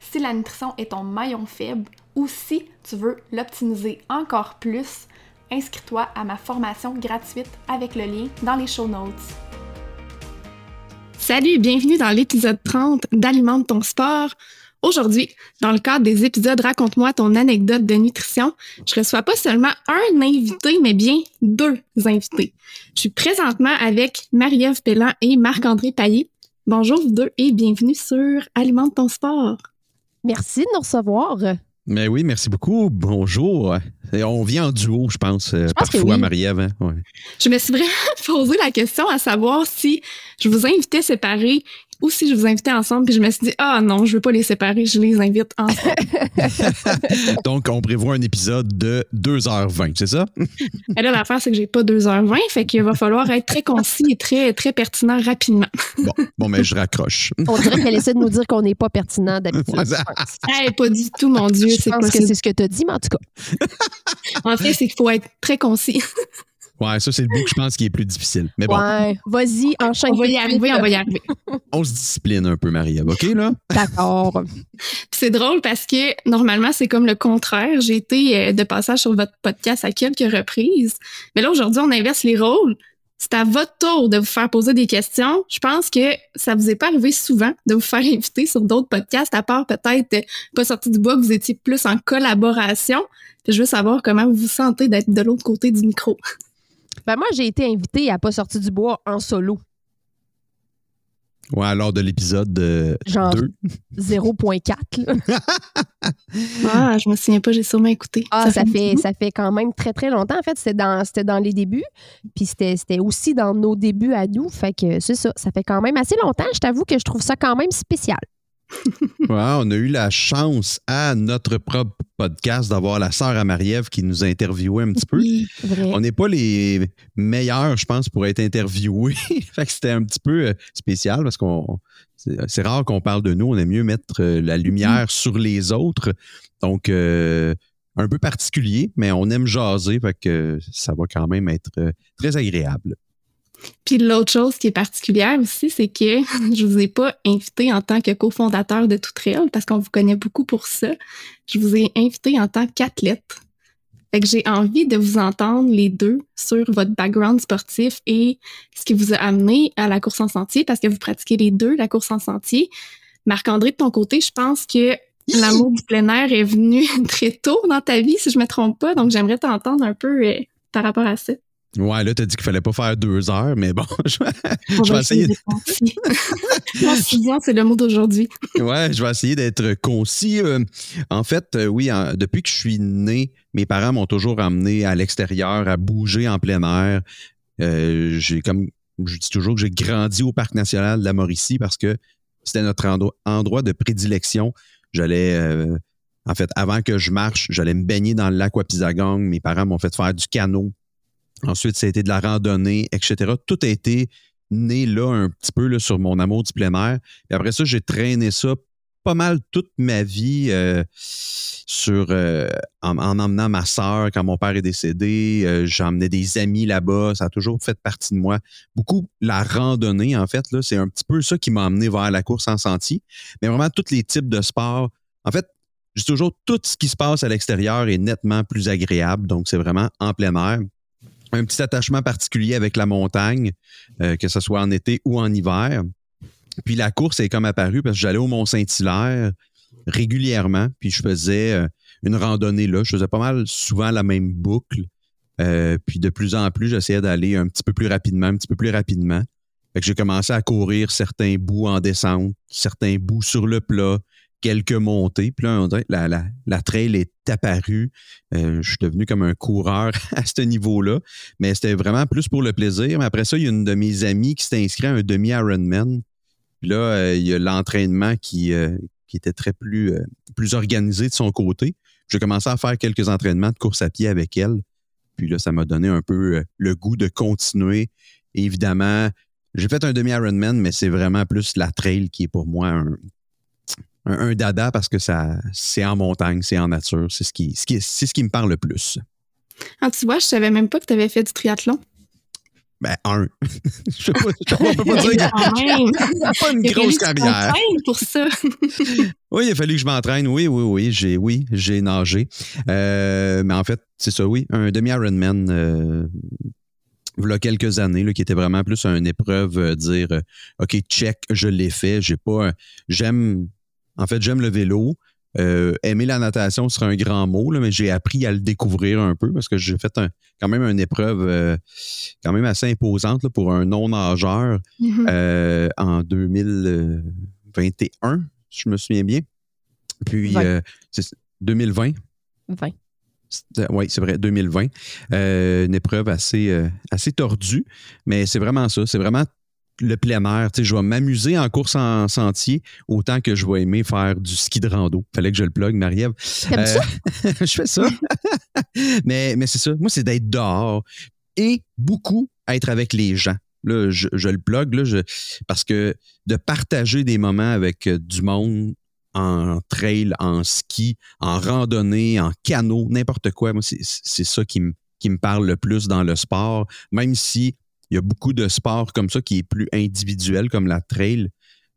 si la nutrition est ton maillon faible ou si tu veux l'optimiser encore plus, inscris-toi à ma formation gratuite avec le lien dans les show notes. Salut, bienvenue dans l'épisode 30 d'Alimente ton sport. Aujourd'hui, dans le cadre des épisodes Raconte-moi ton anecdote de nutrition, je reçois pas seulement un invité, mais bien deux invités. Je suis présentement avec Marie-Ève Pellan et Marc-André Paillé. Bonjour vous deux et bienvenue sur Alimente ton sport. Merci de nous recevoir. Mais oui, merci beaucoup. Bonjour. Et on vient en duo, je pense, pense parfois, oui. Marie-Ève. hein? Ouais. Je me suis vraiment posé la question à savoir si je vous invitais séparés ou si je vous invitais ensemble. Puis je me suis dit, ah non, je veux pas les séparer, je les invite ensemble. Donc, on prévoit un épisode de 2h20, c'est ça? Et là, l'affaire, c'est que j'ai pas 2h20, fait qu'il va falloir être très concis et très, très pertinent rapidement. Bon, bon mais je raccroche. On dirait qu'elle essaie de nous dire qu'on n'est pas pertinent d'habitude. Hey, pas du tout, mon Dieu, Je c'est pense que c'est ce que tu as dit, mais en tout cas. En fait, c'est qu'il faut être très concis. Ouais, ça, c'est le bout que je pense qui est plus difficile. Mais bon, Ouais, vas-y, enchaîne. On va y arriver, on va y arriver. on se discipline un peu, Marie-Ève, OK, là? D'accord. Puis C'est drôle parce que normalement, c'est comme le contraire. J'ai été euh, de passage sur votre podcast à quelques reprises. Mais là, aujourd'hui, on inverse les rôles. C'est à votre tour de vous faire poser des questions. Je pense que ça vous est pas arrivé souvent de vous faire inviter sur d'autres podcasts, à part peut-être euh, pas sorti du bois, que vous étiez plus en collaboration. Puis je veux savoir comment vous vous sentez d'être de l'autre côté du micro. Ben moi, j'ai été invitée à Pas sorti du bois en solo. Ouais, lors de l'épisode euh, Genre 2. 0.4. là. Ah, je me souviens pas, j'ai sûrement écouté. Ah, ça fait, ça quand même très, très longtemps. En fait, c'était dans, c'était dans les débuts. Puis c'était, c'était aussi dans nos débuts à nous. Fait que c'est ça. Ça fait quand même assez longtemps. Je t'avoue que je trouve ça quand même spécial. On a eu la chance à notre propre podcast d'avoir la sœur à Marie-Ève qui nous a interviewé un petit peu. Oui. On n'est pas les meilleurs, je pense, pour être interviewés. fait que c'était un petit peu euh, spécial parce qu'on c'est rare qu'on parle de nous. On aime mieux mettre euh, la lumière sur les autres. Donc, euh, un peu particulier, mais on aime jaser. Fait que ça va quand même être très agréable. Puis l'autre chose qui est particulière aussi, c'est que je vous ai pas invité en tant que cofondateur de Toutrail parce qu'on vous connaît beaucoup pour ça. Je vous ai invité en tant qu'athlète. Fait que j'ai envie de vous entendre les deux sur votre background sportif et ce qui vous a amené à la course en sentier parce que vous pratiquez les deux, la course en sentier. Marc-André, de ton côté, je pense que l'amour du plein air est venu très tôt dans ta vie, si je me trompe pas. Donc, j'aimerais t'entendre un peu euh, par rapport à ça. Ouais, là, tu as dit qu'il fallait pas faire deux heures, mais bon, je je va vais essayer. d'être concis. Concisant, c'est le mot d'aujourd'hui. Ouais, je vais essayer d'être concis. Euh, en fait, euh, oui, en- depuis que je suis né, mes parents m'ont toujours amené à l'extérieur, à bouger en plein air. Euh, j'ai comme je dis toujours que j'ai grandi au parc national de la Mauricie parce que c'était notre endroit de prédilection. J'allais en fait, avant que je marche, j'allais me baigner dans le lac Wapisagang. Mes parents m'ont fait faire du canot. Ensuite, ça a été de la randonnée, etc. Tout a été né là un petit peu là, sur mon amour du plein air. Et après ça, j'ai traîné ça pas mal toute ma vie euh, sur euh, en, emmenant ma soeur quand mon père est décédé. Euh, J'emmenais des amis là-bas. Ça a toujours fait partie de moi. Beaucoup la randonnée, en fait, c'est un petit peu ça qui m'a amené vers la course en sentier. Mais vraiment, tous les types de sports. En fait, je toujours tout ce qui se passe à l'extérieur est nettement plus agréable. Donc, c'est vraiment en plein air un petit attachement particulier avec la montagne, que ce soit en été ou en hiver. Puis la course est comme apparue parce que j'allais au Mont-Saint-Hilaire régulièrement, puis je faisais euh, une randonnée là. Je faisais pas mal souvent la même boucle. Euh, puis de plus en plus, j'essayais d'aller un petit peu plus rapidement, un petit peu plus rapidement. Fait que j'ai commencé à courir certains bouts en descente, certains bouts sur le plat, quelques montées. Puis là, on dirait la, la, la trail est apparue. Euh, je suis devenu comme un coureur à ce niveau-là. Mais c'était vraiment plus pour le plaisir. Mais après ça, il y a une de mes amies qui s'est inscrite à un demi-Ironman puis là, euh, il y a l'entraînement qui, euh, qui était très plus, plus organisé de son côté. J'ai commencé à faire quelques entraînements de course à pied avec elle. Puis là, ça m'a donné un peu le goût de continuer. évidemment, j'ai fait un demi-Ironman, mais c'est vraiment plus la trail qui est pour moi un, un, dada parce que ça c'est en montagne, c'est en nature. C'est ce qui, c'est ce qui me parle le plus. Ah, tu vois, je savais même pas que tu avais fait du triathlon. Ben, un. je ne peux pas dire qu'il pas une grosse carrière. pour ça. oui, il a fallu que je m'entraîne. Oui, oui, oui. J'ai, oui, j'ai nagé. Euh, mais en fait, c'est ça, oui. Un demi-Ironman, euh, il y a quelques années, là, qui était vraiment plus une épreuve, euh, dire, euh, OK, check, je l'ai fait. J'ai pas. J'aime. En fait, j'aime le vélo. Euh, aimer la natation serait un grand mot, mais j'ai appris à le découvrir un peu parce que j'ai fait quand même une épreuve euh, quand même assez imposante pour un non-nageur mm-hmm. euh, en 2021, si je me souviens bien. Puis, c'est 2020. 20. Oui, c'est vrai, 2020. une épreuve assez, assez tordue, mais c'est vraiment ça. C'est vraiment le plein air. Tu sais, je vais m'amuser en course en sentier autant que je vais aimer faire du ski de rando. Fallait que je le plug, Marie-Ève. Euh, je fais ça. mais mais c'est ça. Moi, c'est d'être dehors et beaucoup être avec les gens. Là, je, le plug là, je, parce que de partager des moments avec euh, du monde en trail, en ski, en randonnée, en canot, n'importe quoi, moi, c'est ça qui me qui me parle le plus dans le sport, même si il y a beaucoup de sports comme ça qui est plus individuel, comme la trail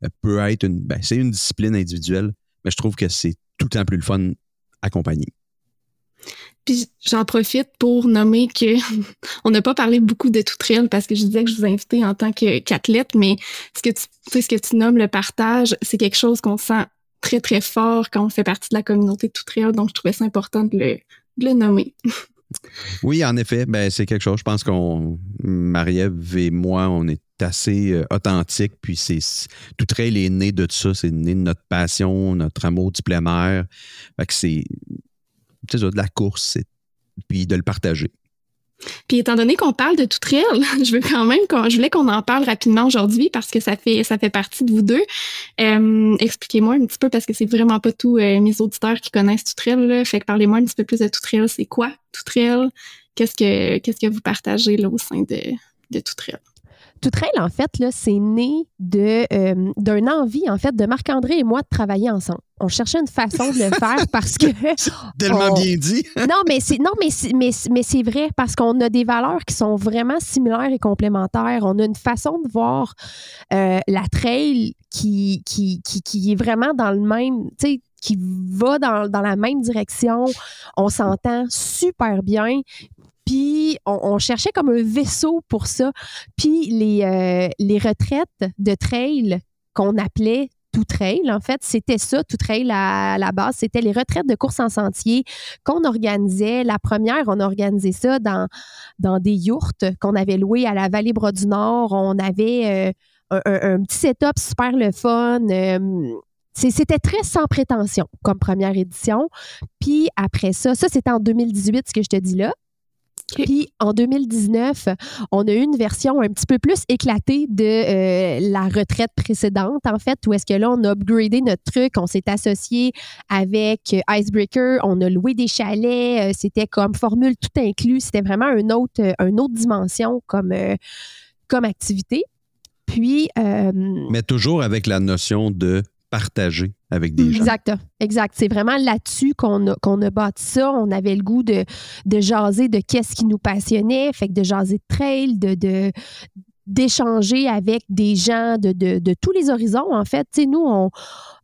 euh, peut être une. Ben, c'est une discipline individuelle, mais je trouve que c'est tout le temps plus le fun accompagné. Puis j'en profite pour nommer que on n'a pas parlé beaucoup de tout trail parce que je disais que je vous invitais en tant qu'athlète, mais ce que tu, ce que tu nommes le partage, c'est quelque chose qu'on sent très très fort quand on fait partie de la communauté tout trail, donc je trouvais ça important de le, de le nommer. Oui, en effet, ben, c'est quelque chose. Je pense qu'on, Marie-Ève et moi, on est assez euh, authentique. Puis c'est tout trail est né de ça. C'est né de notre passion, notre amour du plein air. Fait que c'est, de la course, puis de le partager. Puis étant donné qu'on parle de tout trail, je veux quand même je voulais qu'on en parle rapidement aujourd'hui parce que ça fait ça fait partie de vous deux. Euh, expliquez-moi un petit peu parce que c'est vraiment pas tous euh, mes auditeurs qui connaissent tout trail. Là. Fait que parlez-moi un petit peu plus de tout trail. C'est quoi tout trail? Qu'est-ce que qu'est-ce que vous partagez là au sein de de tout trail? Tout trail, en fait, c'est né de euh, d'une envie, en fait, de Marc-André et moi de travailler ensemble. On cherchait une façon de le faire parce que. Tellement bien dit. non, mais c'est non, mais mais, mais c'est vrai parce qu'on a des valeurs qui sont vraiment similaires et complémentaires. On a une façon de voir euh, la trail qui, qui, qui, qui est vraiment dans le même, tu sais, qui va dans, dans, la même direction. On s'entend super bien. Puis on, cherchait comme un vaisseau pour ça. Puis les, euh, les retraites de trail qu'on appelait tout trail, en fait, c'était ça, tout trail à, la base. C'était les retraites de course en sentier qu'on organisait. La première, on a organisé ça dans, dans des yourtes qu'on avait louées à la vallée Bras du Nord. On avait euh, un, petit setup super le fun. Euh, c'était très sans prétention comme première édition. Puis après ça, ça c'était en 2018, ce que je te dis là. Puis en 2019, on a eu une version un petit peu plus éclatée de euh, la retraite précédente, en fait, où est-ce que là, on a upgradé notre truc, on s'est associé avec euh, Icebreaker, on a loué des chalets, euh, c'était comme formule tout inclus, c'était vraiment une autre, une autre dimension comme, comme activité. Puis. Mais toujours avec la notion de partager avec des gens. Exact, exact. C'est vraiment là-dessus qu'on a, qu'on a bâti ça. On avait le goût de, de jaser de qu'est-ce qui nous passionnait, fait que de jaser de trail, de, de d'échanger avec des gens de, de, de, tous les horizons, en fait. Tu sais, nous, on,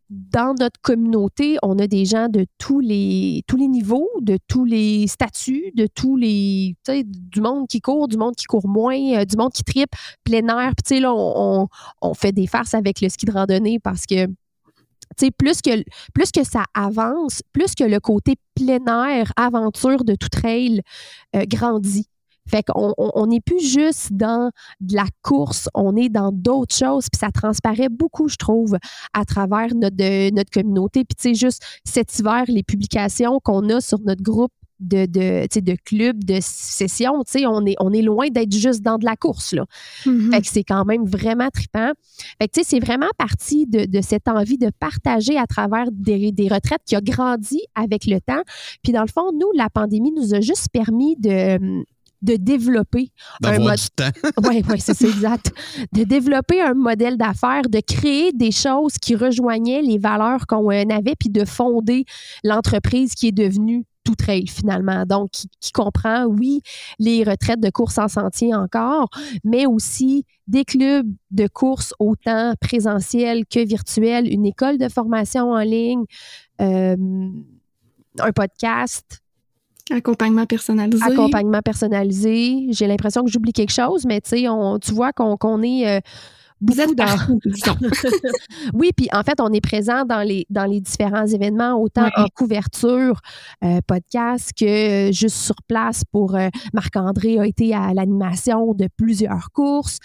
dans notre communauté, on a des gens de tous les, tous les niveaux, de tous les statuts, de tous les, tu sais, du monde qui court, du monde qui court moins, euh, du monde qui tripe, plein air. Puis, tu sais, là, on, on, fait des farces avec le ski de randonnée parce que, plus que, ça avance, plus que le côté plein air, aventure de tout trail euh, grandit. Fait qu'on n'est plus juste dans de la course, on est dans d'autres choses, puis ça transparaît beaucoup, je trouve, à travers notre, notre communauté. Puis tu juste cet hiver, les publications qu'on a sur notre groupe de, de, de club, de session, on est, on est loin d'être juste dans de la course. Là. Mm-hmm. Fait que c'est quand même vraiment trippant. Fait que c'est vraiment parti de, de, cette envie de partager à travers des, des, retraites qui a grandi avec le temps. Puis dans le fond, nous, la pandémie nous a juste permis de de développer un mode. Oui, c'est exact. De développer un modèle d'affaires, de créer des choses qui rejoignaient les valeurs qu'on avait, puis de fonder l'entreprise qui est devenue tout trail finalement. Donc, qui, comprend, oui, les retraites de course en sentier encore, mais aussi des clubs de course autant présentiels que virtuels, une école de formation en ligne, euh, un podcast, Accompagnement personnalisé. Accompagnement personnalisé. J'ai l'impression que j'oublie quelque chose, mais tu vois qu'on est euh, beaucoup dans. oui, puis en fait, on est présent dans les, dans les différents événements, autant en couverture, euh, podcast, que juste sur place pour euh, Marc-André a été à l'animation de plusieurs courses.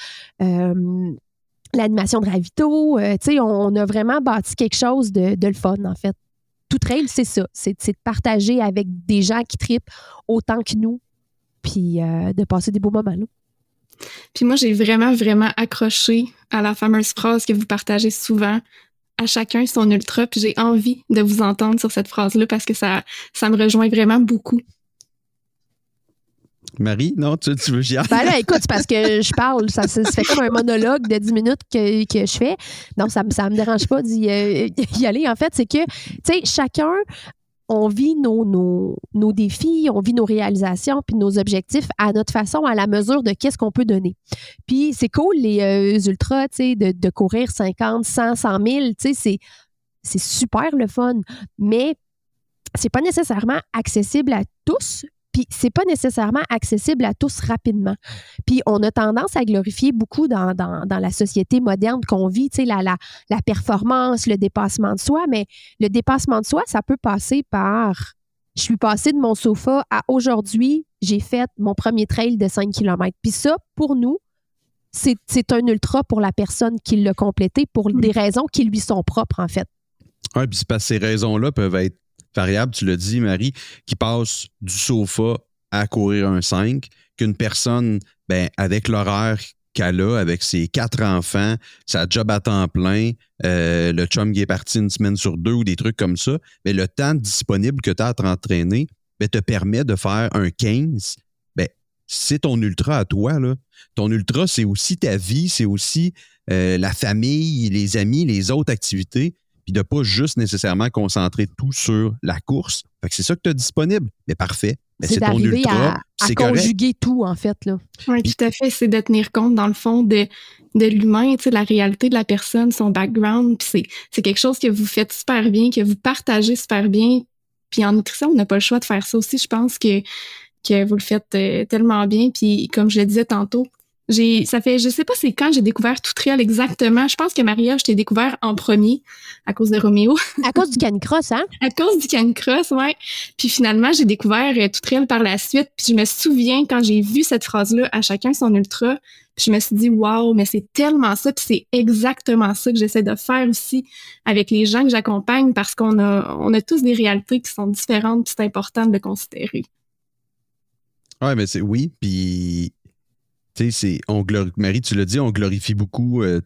L'animation de Ravito, tu sais, on, a vraiment bâti quelque chose de, de le fun, en fait tout trail, c'est ça. C'est de partager avec des gens qui tripent autant que nous, puis euh, de passer des beaux moments là. Puis moi, j'ai vraiment, vraiment accroché à la fameuse phrase que vous partagez souvent à chacun son ultra, puis j'ai envie de vous entendre sur cette phrase-là parce que ça, ça me rejoint vraiment beaucoup. Marie, non, tu, veux y aller? Ben là, écoute, parce que je parle, ça, fait comme un monologue de 10 minutes que, que je fais. Non, ça, ça me dérange pas d'y euh, aller. En fait, c'est que, tu sais, chacun, on vit nos, défis, on vit nos réalisations, puis nos objectifs à notre façon, à la mesure de qu'est-ce qu'on peut donner. Puis c'est cool, les euh, ultras, tu sais, de, de, courir 50, 100, 100 000, tu sais, c'est super le fun. Mais c'est pas nécessairement accessible à tous, puis c'est pas nécessairement accessible à tous rapidement. Puis on a tendance à glorifier beaucoup dans, dans, la société moderne qu'on vit, tu sais, la, la, la performance, le dépassement de soi, mais le dépassement de soi, ça peut passer par je suis passé de mon sofa à aujourd'hui, j'ai fait mon premier trail de 5 km. Puis ça, pour nous, c'est un ultra pour la personne qui l'a complété pour des raisons qui lui sont propres, en fait. Oui, puis parce que ces raisons-là peuvent être variable, tu l'as dit, Marie, qui passe du sofa à courir un 5, qu'une personne, ben, avec l'horaire qu'elle a, avec ses quatre enfants, sa job à temps plein, euh, le chum qui est parti une semaine sur deux ou des trucs comme ça, mais le temps disponible que tu as à t'entraîner ben, te permet de faire un 15. Ben, c'est ton ultra à toi. Là. Ton ultra, c'est aussi ta vie, c'est aussi euh, la famille, les amis, les autres activités puis de pas juste nécessairement concentrer tout sur la course. Fait que c'est ça que tu as disponible. Mais parfait. Mais c'est ton ultra. À, à conjuguer tout, en fait. Là. Oui, tout à fait. C'est de tenir compte, dans le fond, de, de l'humain, la réalité de la personne, son background. Puis c'est quelque chose que vous faites super bien, que vous partagez super bien. Puis en nutrition, on n'a pas le choix de faire ça aussi. Je pense que, que vous le faites euh, tellement bien. Puis comme je le disais tantôt, j'ai, ça fait, je sais pas c'est quand j'ai découvert tout Trail exactement. Je pense que Maria, je t'ai découvert en premier à cause de Roméo. À cause du canicross, hein? à cause du canicross, ouais. Puis finalement, j'ai découvert euh, tout Trail par la suite. Puis je me souviens quand j'ai vu cette phrase-là, à chacun son ultra, puis je me suis dit, waouh, mais c'est tellement ça, puis c'est exactement ça que j'essaie de faire aussi avec les gens que j'accompagne parce qu'on a, on a tous des réalités qui sont différentes, puis c'est important de le considérer. Ouais, mais c'est oui, puis tu sais, on Marie, tu l'as dit, on glorifie beaucoup euh,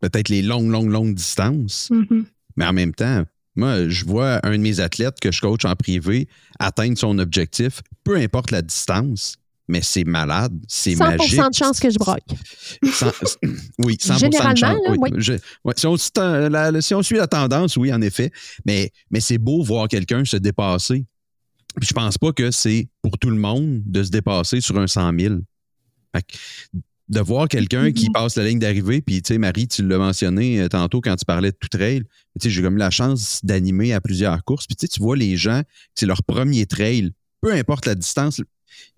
peut-être les longues, longues, longues distances. Mm-hmm. Mais en même temps, moi, je vois un de mes athlètes que je coach en privé atteindre son objectif, peu importe la distance. mais c'est malade, c'est magique. 100% de chance que je broque. oui, 100 Généralement, de chance. là, oui. oui. Je- ouais, si, on, suit la- si on suit la tendance, oui, en effet. Mais, mais c'est beau voir quelqu'un se dépasser. Puis je pense pas que c'est pour tout le monde de se dépasser sur un 100 000. De voir quelqu'un qui passe la ligne d'arrivée, puis tu sais, Marie, tu l'as mentionné euh, tantôt quand tu parlais de tout trail. Tu sais, j'ai comme eu la chance d'animer à plusieurs courses. Puis tu sais, tu vois les gens, c'est leur premier trail, peu importe la distance,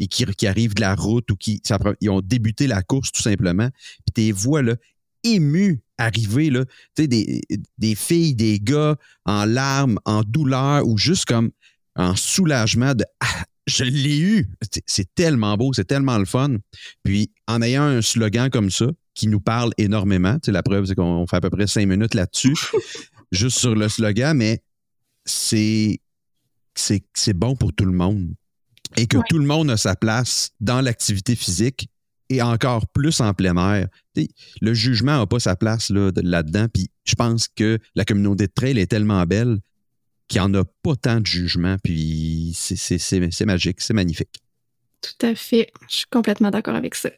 et qui, qui arrivent de la route ou qui ça ils ont débuté la course tout simplement. Puis tes voix là, émues arriver, là, tu sais, des, des filles, des gars en larmes, en douleur ou juste comme en soulagement de Ah, je l'ai eu. C'est- tellement beau, c'est tellement le fun. Puis en ayant un slogan comme ça qui nous parle énormément, tu sais, la preuve, c'est qu'on fait à peu près cinq minutes là-dessus, juste sur le slogan, mais c'est bon pour tout le monde et que Ouais. tout le monde a sa place dans l'activité physique et encore plus en plein air. Le jugement n'a pas sa place là, de- là-dedans. Puis je pense que la communauté de trail est tellement belle qu'il n'y en a pas tant de jugement. Puis c'est- magique, c'est magnifique. Tout à fait. Je suis complètement d'accord avec ça.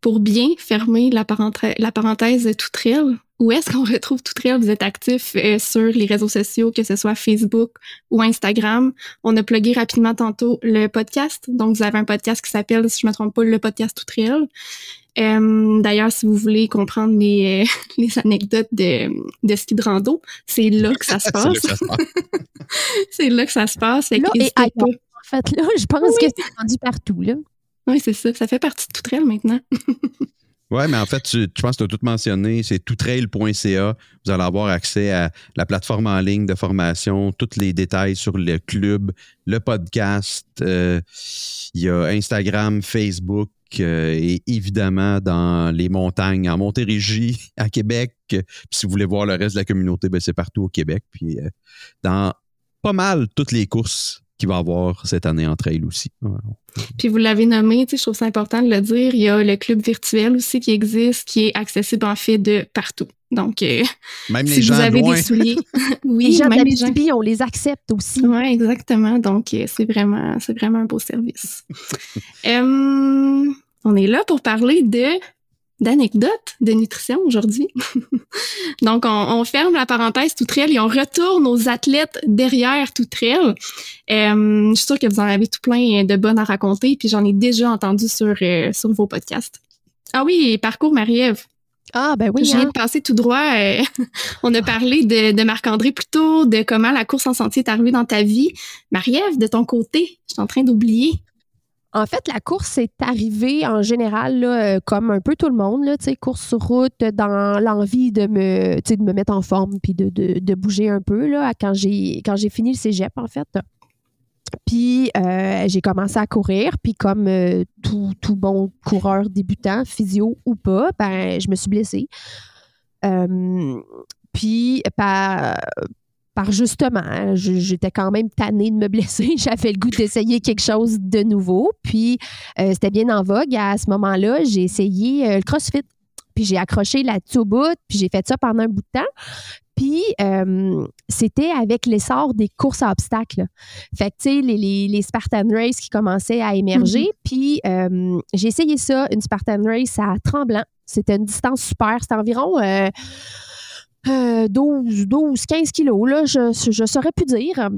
Pour bien fermer la, parenthèse, la parenthèse où est-ce qu'on retrouve tout trail? Vous êtes actif euh, sur les réseaux sociaux, que ce soit Facebook ou Instagram? On a plugué rapidement tantôt le podcast. Donc, vous avez un podcast qui s'appelle, si je ne me trompe pas, le podcast tout trail. Euh, D'ailleurs, si vous voulez comprendre les, euh, les anecdotes de, de ski de rando, c'est là que ça se passe. C'est là que ça se passe. Fait que Là et pas. En fait, là, je pense Oui. que c'est rendu partout, là. Oui, c'est ça. Ça fait partie de tout trail maintenant. Oui, mais en fait, tu, je pense que tu as tout mentionné. C'est toutrail.ca. Vous allez avoir accès à la plateforme en ligne de formation, tous les détails sur le club, le podcast. euh, Il y a Instagram, Facebook euh, et évidemment dans les montagnes, en Montérégie, à Québec. Puis si vous voulez voir le reste de la communauté, ben, c'est partout au Québec. Puis euh, dans pas mal toutes les courses qu'il va y avoir cette année en trail aussi. Puis vous l'avez nommé, tu sais, je trouve ça important de le dire. Il y a le club virtuel aussi qui existe, qui est accessible en fait de partout. Donc, euh, Même les si gens vous avez loin. des souliers, oui, Les gens même les gens. on les accepte aussi. Oui, exactement. Donc, euh, c'est vraiment, c'est vraiment un beau service. Euh, on est là pour parler de d'anecdotes de nutrition aujourd'hui. Donc, on, on ferme la parenthèse tout trail et on retourne aux athlètes derrière tout trail. Euh, je suis sûre que vous en avez tout plein de bonnes à raconter, puis j'en ai déjà entendu sur, euh, sur vos podcasts. Ah oui, parcours Marie-Ève. Ah, ben oui. Je viens hein. de passer tout droit. euh, on a parlé de, de Marc-André plus tôt, de comment la course en sentier est arrivée dans ta vie. Marie-Ève, de ton côté, je suis en train d'oublier. En fait, la course est arrivée en général, euh, comme un peu tout le monde, course sur route, dans l'envie de me, de me mettre en forme puis de, bouger un peu là, quand j'ai fini le cégep, en fait. Puis euh, j'ai commencé à courir, puis comme euh, tout, bon coureur débutant, physio ou pas, ben je me suis blessée. Puis par, par justement, hein, j'étais quand même tannée de me blesser. J'avais le goût d'essayer quelque chose de nouveau. Puis euh, c'était bien en vogue. À ce moment-là, j'ai essayé euh, le CrossFit. Puis j'ai accroché au bout, puis j'ai fait ça pendant un bout de temps. Puis euh, c'était avec l'essor des courses à obstacles. Fait que, tu sais, les, les, les Spartan Race qui commençaient à émerger. Puis euh, j'ai essayé ça, une Spartan Race à Tremblant. C'était une distance super. C'était environ euh, euh, 12, 12, 15 kilos, là, je, je saurais plus dire.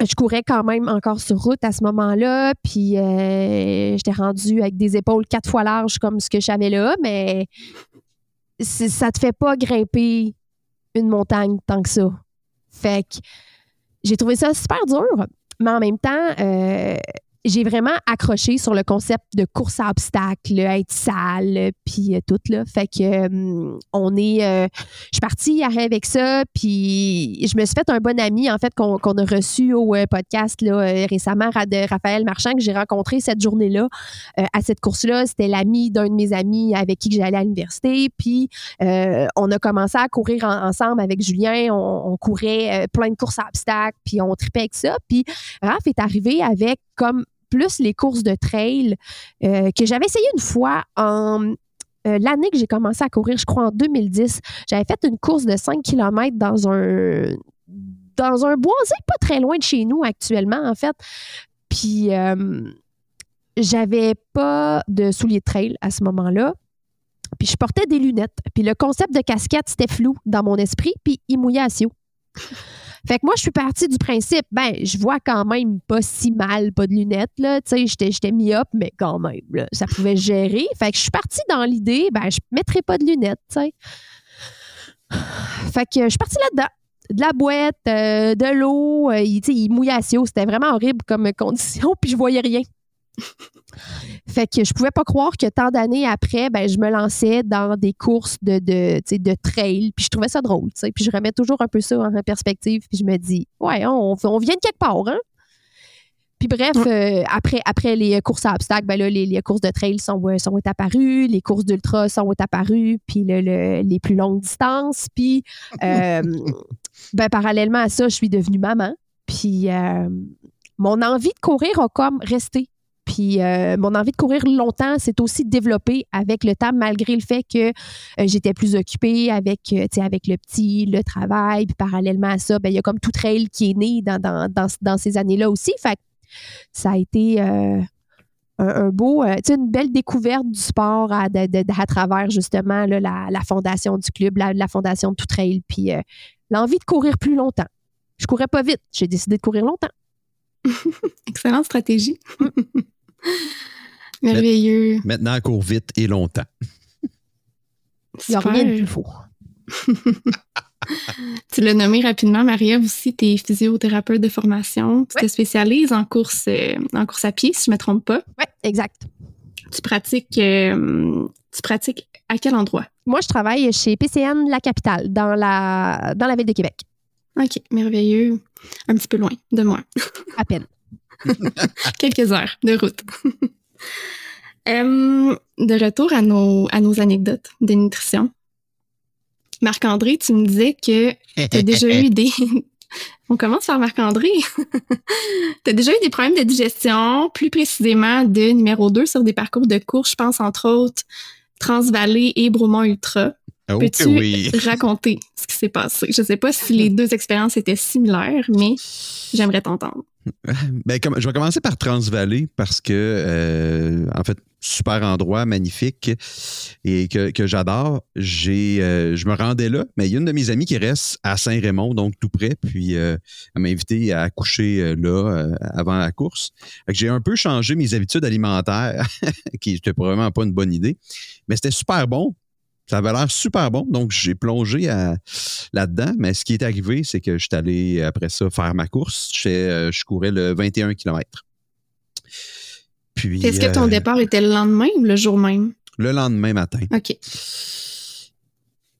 Je courais quand même encore sur route à ce moment-là, puis euh, j'étais rendue avec des épaules quatre fois larges comme ce que j'avais là, mais ça te fait pas grimper une montagne tant que ça. Fait que j'ai trouvé ça super dur, mais en même temps, euh, j'ai vraiment accroché sur le concept de course à obstacles, être sale, puis euh, tout là. Fait que euh, on est, euh, je suis partie avec ça, puis je me suis fait un bon ami en fait qu'on a reçu au podcast là récemment, de Raphaël Marchand que j'ai rencontré cette journée-là à cette course-là. C'était l'ami d'un de mes amis avec qui j'allais à l'université, puis on a commencé à courir en- ensemble avec Julien. On, courait plein de courses à obstacles, puis on tripait avec ça. Puis Raph est arrivé avec comme plus les courses de trail euh, que j'avais essayé une fois en euh, l'année que j'ai commencé à courir, je crois en 2010. J'avais fait une course de 5 km dans un dans un boisé pas très loin de chez nous actuellement, en fait. Puis euh, j'avais pas de souliers de trail à ce moment-là. Puis je portais des lunettes. Puis le concept de casquette, c'était flou dans mon esprit, puis il mouillait à Fait que moi, je suis partie du principe, ben, je vois quand même pas si mal, pas de lunettes, là. Tu sais, j'étais, j'étais myope, mais quand même, là, ça pouvait gérer. Fait que je suis partie dans l'idée, ben, je mettrai pas de lunettes, tu sais. Fait que je suis partie là-dedans. De la boîte, euh, de l'eau, euh, il, il mouillait à C'était vraiment horrible comme condition, puis je voyais rien. Fait que je pouvais pas croire que tant d'années après, ben, je me lançais dans des courses de, de, de trail. Puis je trouvais ça drôle. Puis je remets toujours un peu ça en perspective. Puis je me dis, ouais, on, on vient de quelque part. Hein? Puis bref, euh, après, après les courses à obstacles, ben là, les, courses de trail sont, euh, sont apparues, les courses d'ultra sont apparues, puis les plus longues distances. Puis euh, ben, parallèlement à ça, je suis devenue maman. Puis mon envie de courir a comme resté. Puis euh, mon envie de courir longtemps s'est aussi développée avec le temps, malgré le fait que euh, j'étais plus occupée avec, euh, avec le petit, le travail. Puis parallèlement à ça, ben, il y a comme tout trail qui est né dans, ces années-là aussi. Fait ça a été un, beau, une belle découverte du sport à, travers justement la, fondation du club, la, fondation de tout trail. Puis l'envie de courir plus longtemps. Je courais pas vite. J'ai décidé de courir longtemps. Excellente stratégie. Merveilleux. Maintenant, elle court vite et longtemps. Il n'y a rien de plus faux. tu l'as nommé rapidement, Marie-Ève aussi, tu es physiothérapeute de formation. Tu te spécialises en course, euh, en course à pied, si je ne me trompe pas. Oui, exact. Tu pratiques, euh, tu pratiques à quel endroit? Moi, je travaille chez PCN La Capitale, dans la, dans la ville de Québec. OK, merveilleux. Un petit peu loin de moi. à peine. Quelques heures de route. de retour à nos, à nos anecdotes de nutrition. Marc-André, tu me disais que tu as déjà eu des. On commence par Marc-André. tu as déjà eu des problèmes de digestion, plus précisément de numéro 2 sur des parcours de course, je pense entre autres Transvallée et Bromont Ultra. Oh, Peux-tu raconter ce qui s'est passé? Je ne sais pas si les deux expériences étaient similaires, mais j'aimerais t'entendre. Ben, je vais commencer par Transvalley parce que, euh, en fait, super endroit, magnifique et que, j'adore. J'ai, euh, je me rendais là, mais il y a une de mes amies qui reste à Saint-Raymond, donc tout près, puis euh, elle m'a invité à coucher là avant la course. J'ai un peu changé mes habitudes alimentaires, qui n'était probablement pas une bonne idée, mais c'était super bon. Ça avait l'air super bon, donc j'ai plongé là-dedans. Mais ce qui est arrivé, c'est que je suis allé après ça faire ma course. Je, euh, courais le 21 km. Puis. Est-ce que ton euh, départ était le lendemain ou le jour même? Le lendemain matin. OK.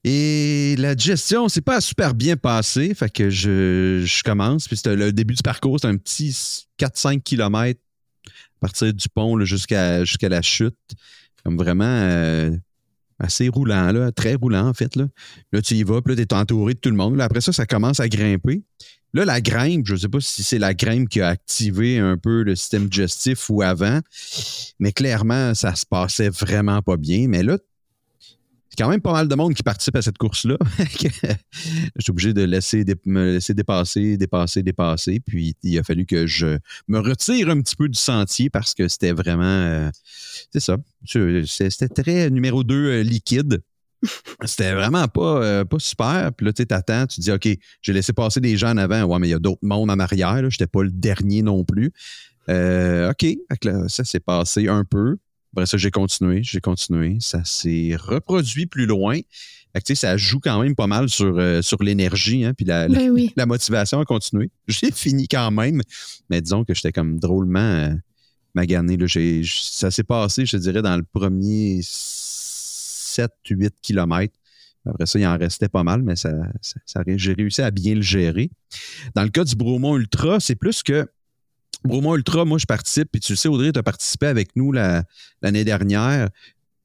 Et la digestion, c'est pas super bien passé. Fait que je, commence. Puis c'était le début du parcours, c'est un petit 4-5 km à partir du pont jusqu'à jusqu'à la chute. Comme vraiment. Euh, assez roulant, là, très roulant en fait. Là, là tu y vas, puis là, tu entouré de tout le monde. après ça, ça commence à grimper. Là, la grimpe, je ne sais pas si c'est la grimpe qui a activé un peu le système digestif ou avant, mais clairement, ça se passait vraiment pas bien. Mais là, c'est quand même pas mal de monde qui participe à cette course-là. je suis obligé de laisser me laisser dépasser, dépasser, dépasser. Puis il a fallu que je me retire un petit peu du sentier parce que c'était vraiment. Euh, c'est ça. C'était très numéro 2 euh, liquide. C'était vraiment pas, euh, pas super. Puis là, tu t'attends, tu dis, OK, j'ai laissé passer des gens en avant. Ouais, mais il y a d'autres mondes en arrière. Je n'étais pas le dernier non plus. OK. ça s'est passé un peu. Après ça, j'ai continué, j'ai continué. Ça s'est reproduit plus loin. Fait ça joue quand même pas mal sur, euh, sur l'énergie, hein, puis la, ben la, motivation à continuer. J'ai fini quand même, mais disons que j'étais comme drôlement euh, magané. Là. ça s'est passé, je dirais, dans le premier 7-8 kilomètres. Après ça, il en restait pas mal, mais ça, ça j'ai réussi à bien le gérer. Dans le cas du Bromont Ultra, c'est plus que Bromont Ultra, moi, je participe, puis tu le sais, Audrey, tu as participé avec nous l'année dernière.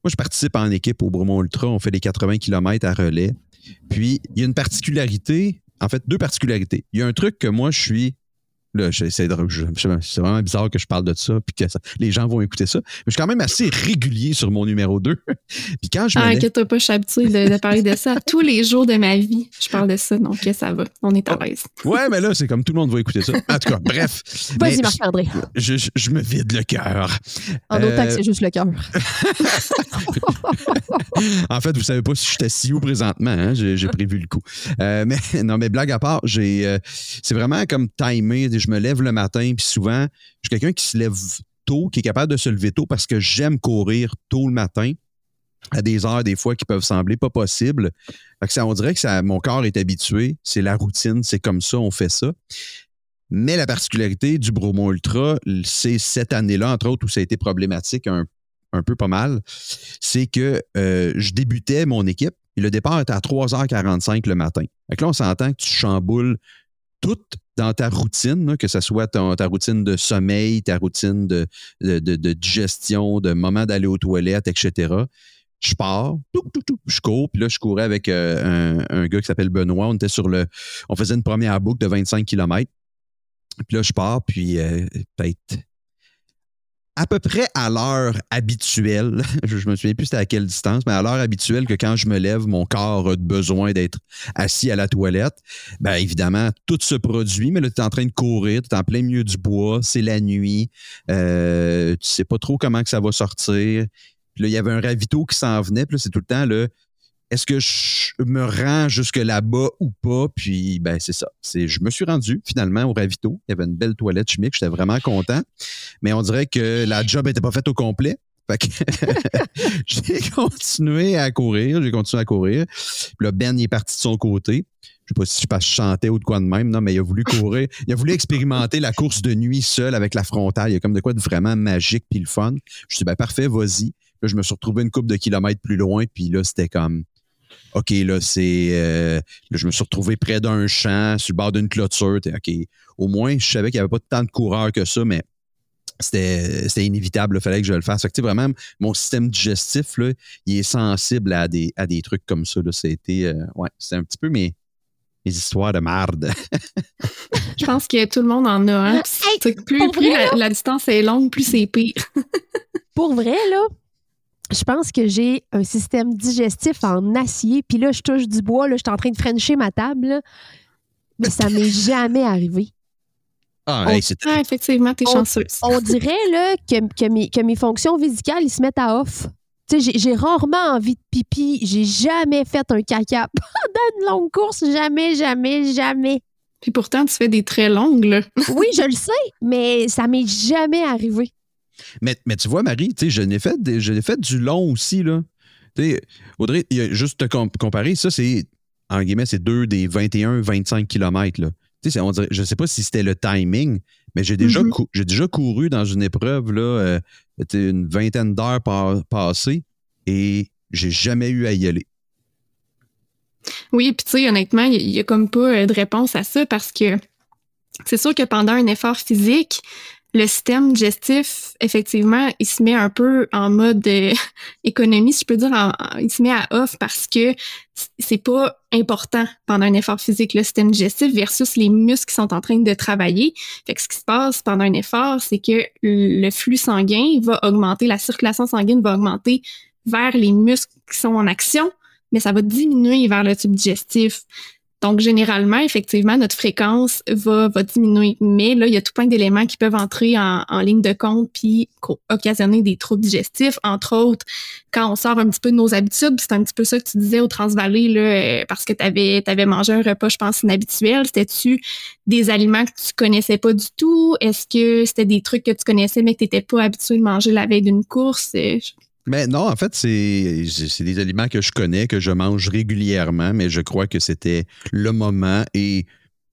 Moi, je participe en équipe au Bromont Ultra. On fait les 80 km à relais. Puis, il y a une particularité, en fait, deux particularités. Il y a un truc que moi, je suis Là, c'est vraiment bizarre que je parle de ça, puis que les gens vont écouter ça. Mais je suis quand même assez régulier sur mon numéro 2. puis quand je ah, inquiète-toi pas, je suis habituée de, parler de ça tous les jours de ma vie. Je parle de ça, donc ça va. On est à l'aise. ouais, mais là, c'est comme tout le monde va écouter ça. En tout cas, bref. Vas-y, Marc-André. Je, je, me vide le cœur. En autant que c'est juste le cœur. en fait, vous savez pas si je suis assis où présentement. Hein? J'ai prévu le coup. Euh, mais non, mais blague à part, j'ai, euh, c'est vraiment comme timé. Je me lève le matin, puis souvent, je suis quelqu'un qui se lève tôt, qui est capable de se lever tôt parce que j'aime courir tôt le matin à des heures des fois qui peuvent sembler pas possibles. ça, on dirait que ça, mon corps est habitué, c'est la routine, c'est comme ça, on fait ça. Mais la particularité du Bromont Ultra, c'est cette année-là, entre autres, où ça a été problématique un, peu pas mal, c'est que euh, je débutais mon équipe et le départ était à 3h45 le matin. Donc là, on s'entend que tu chamboules tout dans ta routine, que ce soit ta routine de sommeil, ta routine de, de, digestion, de moment d'aller aux toilettes, etc. Je pars, je cours, puis là, je courais avec euh, un, gars qui s'appelle Benoît. On était sur le. On faisait une première boucle de 25 km. Puis là, je pars, puis euh, peut-être à peu près à l'heure habituelle, je me souviens plus c'était à quelle distance, mais à l'heure habituelle que quand je me lève, mon corps a besoin d'être assis à la toilette, ben évidemment, tout se produit, mais là, tu es en train de courir, tu es en plein milieu du bois, c'est la nuit, euh, tu sais pas trop comment que ça va sortir. Puis là, il y avait un ravito qui s'en venait, puis là, c'est tout le temps le est-ce que je me rends jusque là-bas ou pas? Puis, ben, c'est ça. Je me suis rendu finalement au ravito. Il y avait une belle toilette chimique. J'étais vraiment content. Mais on dirait que la job n'était pas faite au complet. Fait que j'ai continué à courir. J'ai continué à courir. Puis là, Ben, il est parti de son côté. Je sais pas si je chantais ou de quoi de même, non, mais il a voulu courir. Il a voulu expérimenter la course de nuit seul avec la frontale. Il y a comme de quoi de vraiment magique puis le fun. Je suis ben parfait, vas-y. Là, je me suis retrouvé une couple de kilomètres plus loin, puis là, c'était comme OK, là, c'est. Euh, je me suis retrouvé près d'un champ, sur le bord d'une clôture. OK. Au moins, je savais qu'il n'y avait pas tant de coureurs que ça, mais c'était inévitable. Il fallait que je le fasse. Fait vraiment, mon système digestif, là, il est sensible à des, à des trucs comme ça. C'était euh, ouais, un petit peu mes, mes histoires de marde. je pense que tout le monde en a. Hein? plus, plus la, distance est longue, plus c'est pire. pour vrai, là, je pense que j'ai un système digestif en acier. Puis là, je touche du bois, là, je suis en train de frencher ma table. mais ça m'est jamais arrivé. Ah, ah effectivement, t'es chanceuse. On dirait là, que, que, mes, que mes fonctions vésicales, ils se mettent à off. J'ai rarement envie de pipi. J'ai jamais fait un caca pendant une longue course. Jamais, jamais, jamais. Puis pourtant, tu fais des très longues, là. oui, je le sais, mais ça m'est jamais arrivé. Mais, mais tu vois, Marie, je n'ai fait, fait du long aussi. Là. Audrey, juste te comparer, ça, c'est, en guillemets, c'est deux des 21-25 km. Là. On dirait, je ne sais pas si c'était le timing, mais j'ai déjà, mm-hmm. j'ai déjà couru dans une épreuve, là, euh, une vingtaine d'heures passées, et j'ai jamais eu à y aller. Oui, puis tu sais, honnêtement, il n'y a, comme pas euh, de réponse à ça parce que c'est sûr que pendant un effort physique, le système digestif, effectivement, il se met un peu en mode euh, économie, si je peux dire, il se met à off parce que c'est pas important pendant un effort physique, le système digestif versus les muscles qui sont en train de travailler. Fait que ce qui se passe pendant un effort, c'est que le flux sanguin va augmenter, la circulation sanguine va augmenter vers les muscles qui sont en action, mais ça va diminuer vers le tube digestif. Donc, généralement, effectivement, notre fréquence va, diminuer. Mais là, il y a tout plein d'éléments qui peuvent entrer en, ligne de compte puis occasionner des troubles digestifs. Entre autres, quand on sort un petit peu de nos habitudes, c'est un petit peu ça que tu disais au Transvalley, là, euh, parce que tu avais, avais, mangé un repas, je pense, inhabituel. C'était-tu des aliments que tu connaissais pas du tout? Est-ce que c'était des trucs que tu connaissais mais que tu n'étais pas habitué de manger la veille d'une course? Euh, mais non, en fait, c'est des aliments que je connais, que je mange régulièrement, mais je crois que c'était le moment et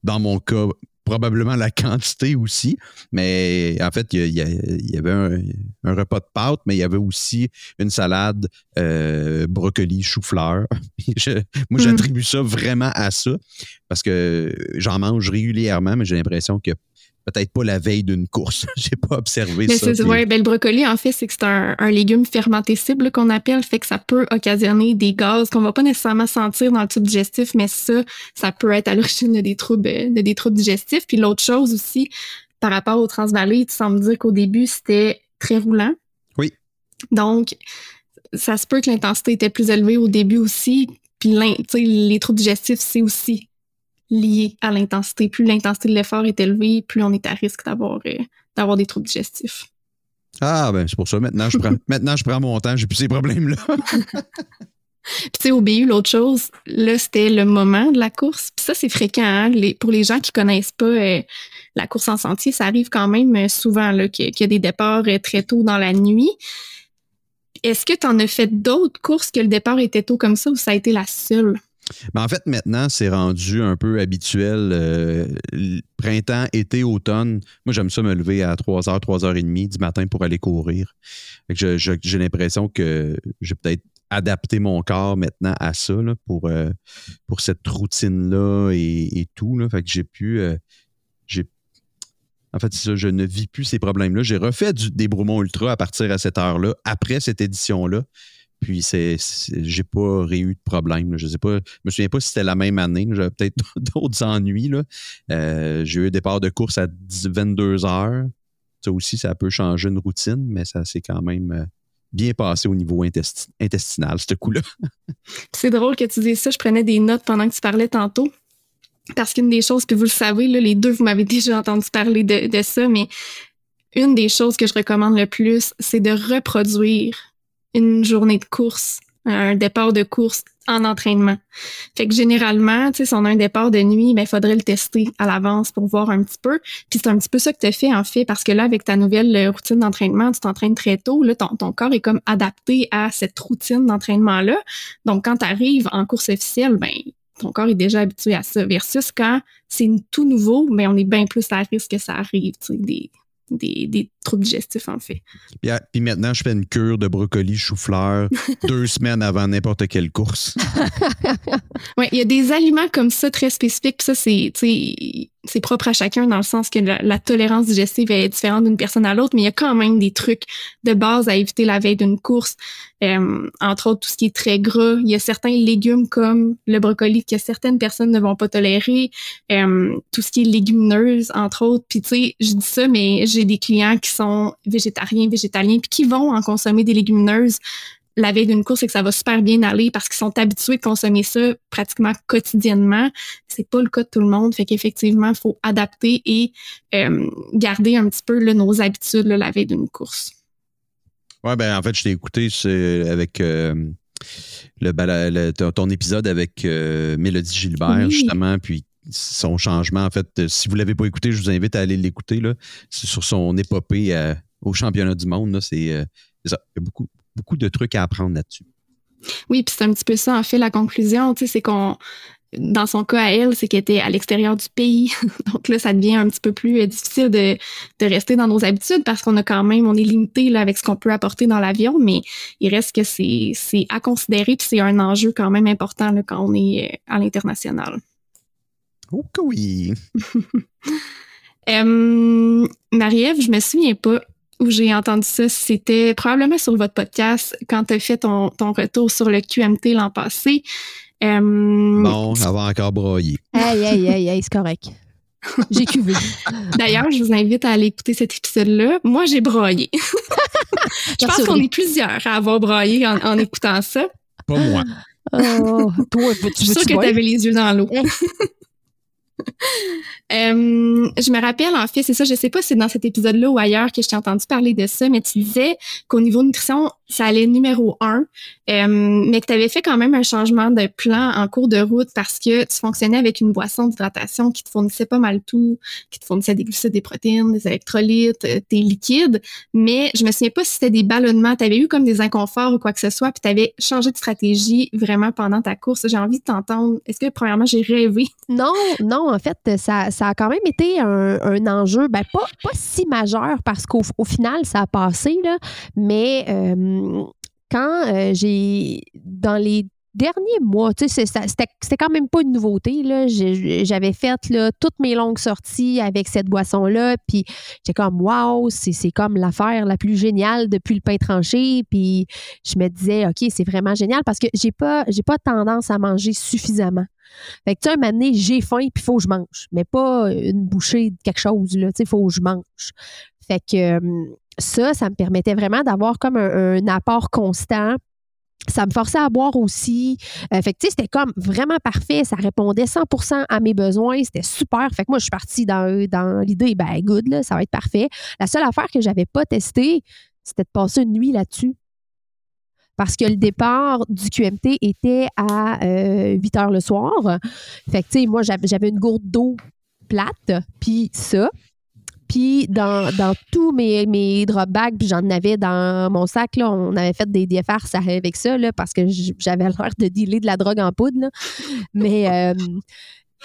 dans mon cas, probablement la quantité aussi. Mais en fait, il y, avait un, repas de pâtes, mais il y avait aussi une salade euh, brocoli, chou-fleur. moi, hmm. j'attribue ça vraiment à ça parce que j'en mange régulièrement, mais j'ai l'impression que peut-être pas la veille d'une course. J'ai pas observé Mais ça. c'est- puis- ouais, ben, le brocoli, en fait, c'est que c'est un, un légume fermentescible qu'on appelle, fait que ça peut occasionner des gaz qu'on va pas nécessairement sentir dans le tube digestif, mais ça, ça peut être à l'origine de des troubles, de des troubles digestifs. Puis l'autre chose aussi, par rapport au transvalet, tu sembles dire qu'au début, c'était très roulant. Oui. Donc, ça se peut que l'intensité était plus élevée au début aussi. Puis les troubles digestifs, c'est aussi lié à l'intensité. Plus l'intensité de l'effort est élevée, plus on est à risque d'avoir euh, des troubles digestifs. Ah, ben c'est pour ça. Maintenant, je prends, maintenant, je prends mon temps. J'ai plus ces problèmes-là. Puis tu sais, au BU, l'autre chose, là, c'était le moment de la course. Puis ça, c'est fréquent. hein. Les- pour les gens qui connaissent pas euh, la course en sentier, ça arrive quand même euh, souvent là, qu'il y a- qu'il y a des départs euh, très tôt dans la nuit. Est-ce que tu en as fait d'autres courses que le départ était tôt comme ça ou ça a été la seule? Mais en fait, maintenant, c'est rendu un peu habituel. euh, printemps, été, automne. Moi, j'aime ça me lever à 3h, 3h30 du matin pour aller courir. J'ai l'impression que j'ai peut-être adapté mon corps maintenant à ça euh, pour cette routine-là et, tout. Là. Fait que j'ai pu. euh, en fait, ça, je ne vis plus ces problèmes-là. J'ai refait du, des Bromont Ultra à partir à cette heure-là, après cette édition-là. Puis c'est, c'est- j'ai pas eu de problème. là. Je sais pas, je me souviens pas si c'était la même année. J'avais peut-être d'autres ennuis. Là. Euh, j'ai eu un départ de course à 10 22 heures. Ça aussi, ça peut changer une routine, mais ça s'est quand même euh, bien passé au niveau intesti- intestinal, ce coup-là. C'est drôle que tu dises ça. Je prenais des notes pendant que tu parlais tantôt. Parce qu'une des choses, puis vous le savez, là, les deux, vous m'avez déjà entendu parler de ça, mais une des choses que je recommande le plus, c'est de reproduire une journée de course, un départ de course en entraînement. Fait que généralement, tu sais, si on a un départ de nuit, ben, faudrait le tester à l'avance pour voir un petit peu. Puis c'est un petit peu ça que tu as fait, en fait, parce que là, avec ta nouvelle euh, routine d'entraînement, tu t'entraînes très tôt, là, ton, corps est comme adapté à cette routine d'entraînement-là. Donc, quand tu arrives en course officielle, ben, ton corps est déjà habitué à ça. Versus quand c'est tout nouveau, mais on est bien plus à risque que ça arrive, tu sais, des, des troubles digestifs, en fait. Puis, à- puis maintenant, je fais une cure de brocoli chou-fleur deux semaines avant n'importe quelle course. Ouais, il y a des aliments comme ça très spécifiques. Puis ça, c'est, tu sais, c'est propre à chacun dans le sens que la, tolérance digestive est différente d'une personne à l'autre, mais il y a quand même des trucs de base à éviter la veille d'une course. Euh, entre autres, tout ce qui est très gras. Il y a certains légumes comme le brocoli que certaines personnes ne vont pas tolérer. Euh, tout ce qui est légumineuse, entre autres. Puis tu sais, je dis ça, mais j'ai des clients qui sont végétariens, végétaliens, puis qui vont en consommer des légumineuses la veille d'une course et que ça va super bien aller parce qu'ils sont habitués de consommer ça pratiquement quotidiennement. C'est pas le cas de tout le monde. Fait qu'effectivement, il faut adapter et euh, garder un petit peu là, nos habitudes là, la veille d'une course. Ouais, ben en fait, je t'ai écouté avec euh, le, ton, ton épisode avec euh, Mélodie Gilbert, Oui. justement, puis son changement. En fait, si vous ne l'avez pas écouté, je vous invite à aller l'écouter. là. C'est sur son épopée au championnat du monde. là. C'est c'est ça. Il y a beaucoup, beaucoup de trucs à apprendre là-dessus. Oui, puis c'est un petit peu ça, en fait, la conclusion, tu sais, c'est qu'on, dans son cas à elle, c'est qu'elle était à l'extérieur du pays. Donc là, ça devient un petit peu plus euh, difficile de, de rester dans nos habitudes parce qu'on a quand même, on est limité là, avec ce qu'on peut apporter dans l'avion, mais il reste que c'est, à considérer, puis c'est un enjeu quand même important là, quand on est euh, à l'international. Que oui! Euh, Marie-Ève, je me souviens pas où j'ai entendu ça. C'était probablement sur votre podcast quand tu as fait ton, ton retour sur le QMT l'an passé. Euh, Bon, elle va encore broyer. Aïe, aïe, aïe, aïe, c'est correct. J'ai cuvé. D'ailleurs, je vous invite à aller écouter cet épisode-là. Moi, j'ai broyé. je pense qu'on est plusieurs à avoir broyé en, en écoutant ça. Pas moi. Oh, toi, Je tu suis sûre tu que tu avais les yeux dans l'eau. Euh, je me rappelle, en fait, c'est ça, je sais pas si c'est dans cet épisode-là ou ailleurs que je t'ai entendu parler de ça, mais tu disais qu'au niveau nutrition, ça allait numéro un, euh, mais que tu avais fait quand même un changement de plan en cours de route parce que tu fonctionnais avec une boisson d'hydratation qui te fournissait pas mal tout, qui te fournissait des glucides, des protéines, des électrolytes, euh, des liquides, mais je me souviens pas si c'était des ballonnements, tu avais eu comme des inconforts ou quoi que ce soit, puis tu avais changé de stratégie vraiment pendant ta course. J'ai envie de t'entendre. Est-ce que, premièrement, j'ai rêvé? Non, non, en fait, ça, a quand même été un, enjeu, ben pas, si majeur parce qu'au au final, ça a passé, là, mais euh, quand euh, j'ai, dans les derniers mois, c'était quand même pas une nouveauté. J'avais fait là, toutes mes longues sorties avec cette boisson-là, puis j'étais comme, wow, c'est comme l'affaire la plus géniale depuis le pain tranché. Puis je me disais, OK, c'est vraiment génial parce que j'ai pas, pas tendance à manger suffisamment. Fait que, tu sais, un moment donné, j'ai faim, puis faut que je mange, mais pas une bouchée de quelque chose, là, tu sais, faut que je mange. Fait que ça, ça me permettait vraiment d'avoir comme un apport constant ça me forçait à boire aussi. Euh, fait que, c'était comme vraiment parfait. Ça répondait 100% à mes besoins. C'était super. Fait que moi, je suis partie dans, dans l'idée, ben, good, là, ça va être parfait. La seule affaire que j'avais pas testée, c'était de passer une nuit là-dessus. Parce que le départ du QMT était à 8 euh, heures le soir. Fait que, tu sais, moi, j'avais une gourde d'eau plate, puis ça. Puis dans, dans tous mes, mes drop bags, puis j'en avais dans mon sac, là, on avait fait des, des farces avec ça, là, parce que j'avais l'air de dealer de la drogue en poudre. Mais euh,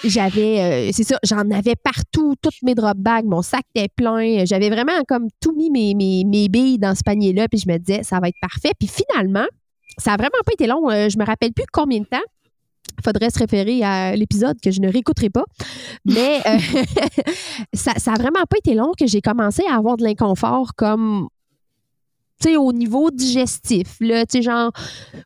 j'avais, euh, c'est ça, j'en avais partout, toutes mes drop bags, mon sac était plein. J'avais vraiment comme tout mis mes, mes, mes billes dans ce panier-là, puis je me disais, ça va être parfait. Puis finalement, ça a vraiment pas été long. Euh, je me rappelle plus combien de temps. Faudrait se référer à l'épisode que je ne réécouterai pas. Mais euh, ça n'a vraiment pas été long que j'ai commencé à avoir de l'inconfort comme tu sais, au niveau digestif, là, tu sais, genre,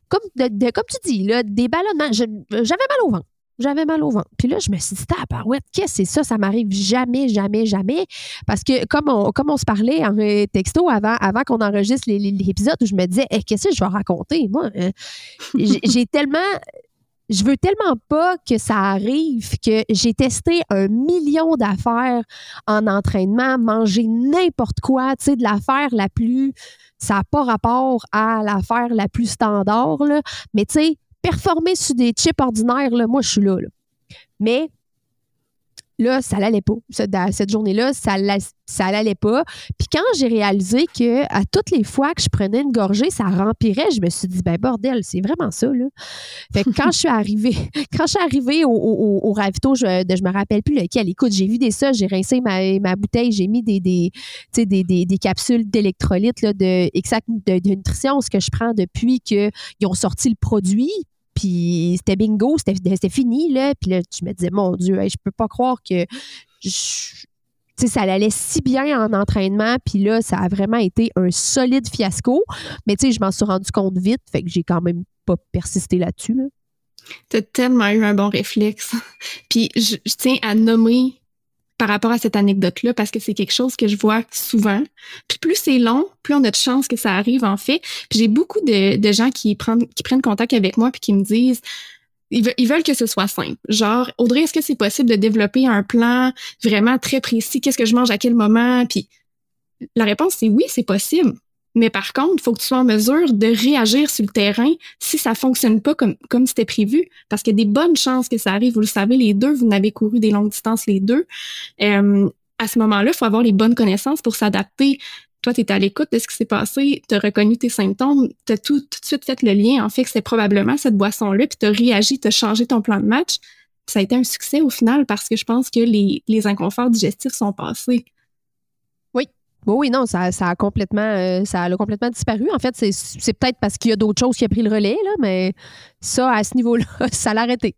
comme, comme tu dis, là, des ballonnements. J'avais mal au ventre. J'avais mal au ventre. Puis là, je me suis dit, ouais, qu'est-ce que c'est ça? Ça m'arrive jamais, jamais, jamais. Parce que comme on, comme on se parlait en texto avant, avant qu'on enregistre l'épisode, où je me disais, qu'est-ce que je vais raconter? Moi, euh, j'ai tellement je veux tellement pas que ça arrive que j'ai testé un million d'affaires en entraînement, manger n'importe quoi, tu sais, de l'affaire la plus, ça n'a pas rapport à l'affaire la plus standard, là. mais tu sais, performer sur des chips ordinaires, là, moi, je suis là, là. Mais là, ça l'allait pas. Cette journée-là, ça l'allait pas. Puis quand j'ai réalisé que à toutes les fois que je prenais une gorgée, ça rempirait, je me suis dit, ben bordel, c'est vraiment ça, là. Fait que quand je suis arrivée, quand je suis arrivée au, ravito, je, ne me rappelle plus lequel. Écoute, j'ai vu des ça, j'ai rincé ma, bouteille, j'ai mis des, des, des, capsules d'électrolytes de, exact, de nutrition, ce que je prends depuis qu'ils ont sorti le produit. Puis c'était bingo, c'était fini, là. Puis là, je me disais, mon Dieu, je peux pas croire que ça allait si bien en entraînement, puis là, ça a vraiment été un solide fiasco. Mais tu sais, je m'en suis rendu compte vite, fait que j'ai quand même pas persisté là-dessus. Là. Tu as tellement eu un bon réflexe. puis je tiens à nommer par rapport à cette anecdote-là parce que c'est quelque chose que je vois souvent. Puis plus c'est long, plus on a de chances que ça arrive en fait. Puis j'ai beaucoup de, gens qui prennent, qui prennent contact avec moi puis qui me disent ils, veulent que ce soit simple. Genre, Audrey, est-ce que c'est possible de développer un plan vraiment très précis? Qu'est-ce que je mange à quel moment? Puis la réponse, c'est oui, c'est possible. Mais par contre, il faut que tu sois en mesure de réagir sur le terrain si ça fonctionne pas comme, comme c'était prévu. Parce qu'il y a des bonnes chances que ça arrive. Vous le savez, les deux, vous n'avez couru des longues distances les deux. Euh, à ce moment-là, il faut avoir les bonnes connaissances pour s'adapter. Toi, tu à l'écoute de ce qui s'est passé, tu as reconnu tes symptômes, tu as tout, tout, de suite fait le lien en fait que c'est probablement cette boisson-là, puis tu as réagi, tu changé ton plan de match. Ça a été un succès au final parce que je pense que les, les inconforts digestifs sont passés. Oui, non, ça, a complètement, euh, ça a complètement disparu. En fait, c'est peut-être parce qu'il y a d'autres choses qui ont pris le relais, mais ça, à ce niveau-là, ça l'a arrêté.